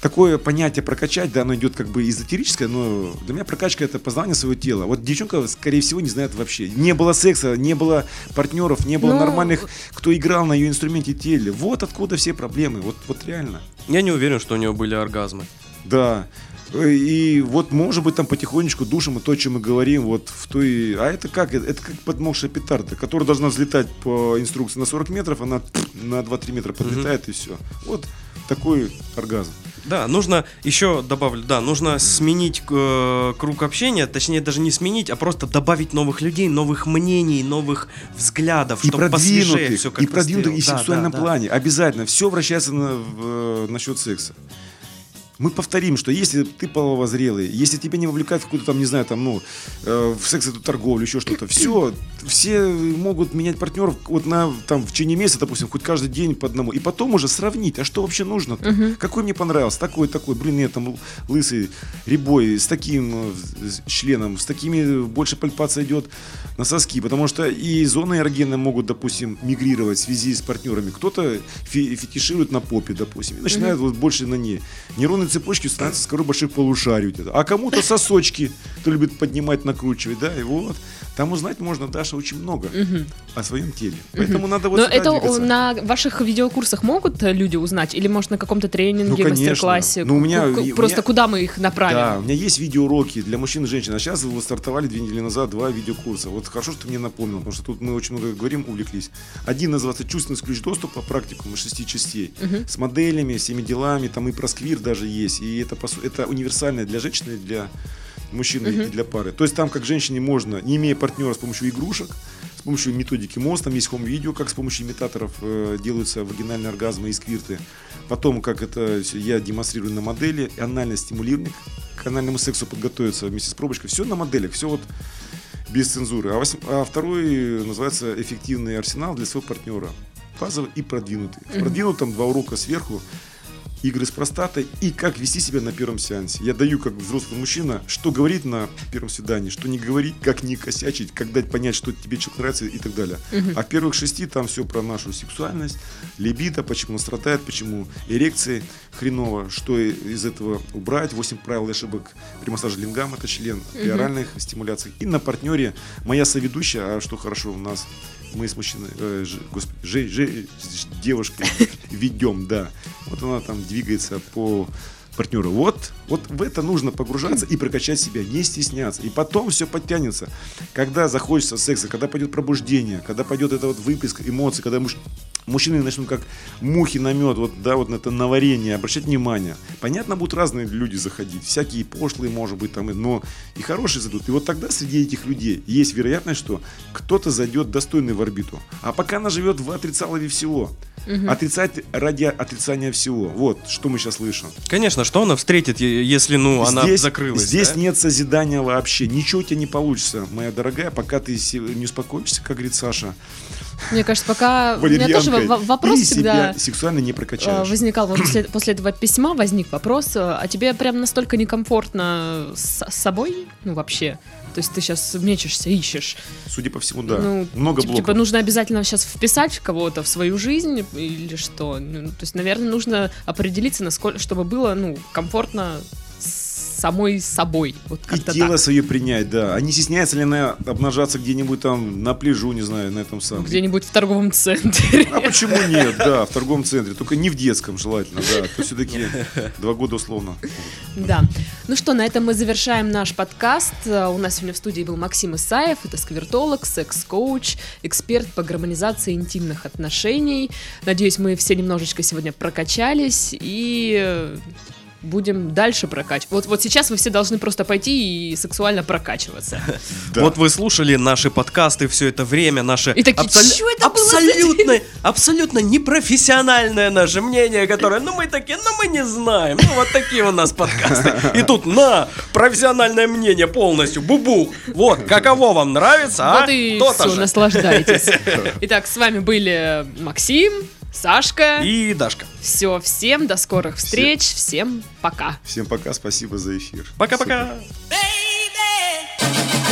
C: такое понятие прокачать, да, оно идет как бы эзотерическое, но для меня прокачка это познание своего тела. Вот девчонка, скорее всего, не знает вообще. Не было секса, не было партнеров, не было но... Ну, нормальных, кто играл на ее инструменте теле. Вот откуда все проблемы, вот, вот реально.
B: Я не уверен, что у нее были оргазмы.
C: Да. И вот, может быть, там потихонечку душим и то, чем мы говорим, вот в той... А это как? Это как подмокшая петарда, которая должна взлетать по инструкции на 40 метров, она на 2-3 метра подлетает угу. и все. Вот такой оргазм.
B: Да, нужно еще добавлю, да, нужно сменить э, круг общения, точнее даже не сменить, а просто добавить новых людей, новых мнений, новых взглядов,
C: и чтобы продвинутых, все И продвинутых и в да, сексуальном да, плане. Да. Обязательно. Все вращается на, в, э, насчет секса мы повторим, что если ты половозрелый, если тебя не вовлекают в какую-то там, не знаю, там, ну, э, в секс эту торговлю, еще что-то, *clears throat* все, все могут менять партнеров вот на, там, в течение месяца, допустим, хоть каждый день по одному, и потом уже сравнить, а что вообще нужно-то? Угу. Какой мне понравился, такой, такой, блин, нет, там, лысый, рябой, с таким э, членом, с такими больше пальпация идет на соски, потому что и зоны эрогенные могут, допустим, мигрировать в связи с партнерами. Кто-то фетиширует на попе, допустим, и начинает угу. вот больше на ней. Нейронные нервной цепочки становится с корой больших полушарий. А кому-то сосочки, кто любит поднимать, накручивать, да, и вот. Там узнать можно, Даша, очень много угу. о своем теле. Поэтому надо вот
A: Но это двигаться. на ваших видеокурсах могут люди узнать? Или, может, на каком-то тренинге, ну, мастер-классе? Ну, у меня, Просто меня, куда мы их направим?
C: Да, у меня есть видеоуроки для мужчин и женщин. А сейчас вы стартовали две недели назад два видеокурса. Вот хорошо, что ты мне напомнил, потому что тут мы очень много говорим, увлеклись. Один называется «Чувственный ключ доступа. Практикум шести частей». Угу. С моделями, всеми делами. Там и про сквир даже есть. И это, это универсальное для женщины для мужчины uh-huh. и для пары. То есть там, как женщине можно, не имея партнера с помощью игрушек, с помощью методики МОЗ, там есть хом-видео, как с помощью имитаторов э, делаются вагинальные оргазмы и сквирты. Потом, как это я демонстрирую на модели, анальное стимулирование, к анальному сексу подготовиться вместе с пробочкой. Все на моделях, все вот без цензуры. А, восьм... а второй называется эффективный арсенал для своего партнера. Базовый и продвинутый. В продвинутом два урока сверху игры с простатой и как вести себя на первом сеансе. Я даю как взрослый мужчина, что говорить на первом свидании, что не говорить, как не косячить, как дать понять, что тебе что нравится и так далее. Угу. А в первых шести там все про нашу сексуальность, либидо, почему он страдает, почему эрекции хреново, что из этого убрать, 8 правил ошибок при массаже лингам, это член, при угу. оральных стимуляциях. И на партнере моя соведущая, а что хорошо у нас, мы с мужчиной, э, ж, господи, ж, ж, девушкой *laughs* ведем, да. Вот она там двигается по партнеру. Вот, вот в это нужно погружаться и прокачать себя, не стесняться. И потом все подтянется. Когда захочется секса, когда пойдет пробуждение, когда пойдет это вот выплеск эмоций, когда муж мужчины начнут как мухи на мед, вот, да, вот на это на варенье, обращать внимание. Понятно, будут разные люди заходить, всякие пошлые, может быть, там, но и хорошие зайдут. И вот тогда среди этих людей есть вероятность, что кто-то зайдет достойный в орбиту. А пока она живет в отрицалове всего. Угу. Отрицать ради отрицания всего. Вот, что мы сейчас слышим.
B: Конечно, что она встретит, если, ну,
C: здесь,
B: она закрылась.
C: Здесь
B: да?
C: нет созидания вообще. Ничего у тебя не получится, моя дорогая, пока ты не успокоишься, как говорит Саша.
A: Мне кажется, пока у меня тоже вопрос всегда
C: себя сексуально не прокачаешь.
A: Э, возникал после, после этого письма возник вопрос, э, а тебе прям настолько некомфортно с собой, ну вообще? То есть ты сейчас мечешься, ищешь.
C: Судя по всему, да. Ну, Много типа, блоков.
A: Типа нужно обязательно сейчас вписать кого-то в свою жизнь или что? Ну, то есть, наверное, нужно определиться, насколько, чтобы было ну, комфортно самой собой. Вот
C: и тело так. свое принять, да. А не стесняется ли она обнажаться где-нибудь там на пляжу, не знаю, на этом самом.
A: Где-нибудь в торговом центре.
C: А почему нет, да, в торговом центре. Только не в детском желательно, да. То все-таки два года условно.
A: Да. Ну что, на этом мы завершаем наш подкаст. У нас сегодня в студии был Максим Исаев, это сквертолог, секс-коуч, эксперт по гармонизации интимных отношений. Надеюсь, мы все немножечко сегодня прокачались и будем дальше прокачивать. Вот, вот сейчас вы все должны просто пойти и сексуально прокачиваться.
B: Да. *laughs* Вот вы слушали наши подкасты все это время, наши
A: и такие, абсол... это
B: абсолютно, абсолютно непрофессиональное наше мнение, которое, ну мы такие, ну мы не знаем, ну вот такие у нас подкасты. И тут на профессиональное мнение полностью, бубух. Вот, каково вам нравится,
A: а? Вот и все, наслаждайтесь. *laughs* Итак, с вами были Максим, Сашка.
B: И Дашка.
A: Все, всем до скорых встреч, всем, всем пока.
C: Всем пока, спасибо за эфир.
B: Пока-пока. Baby.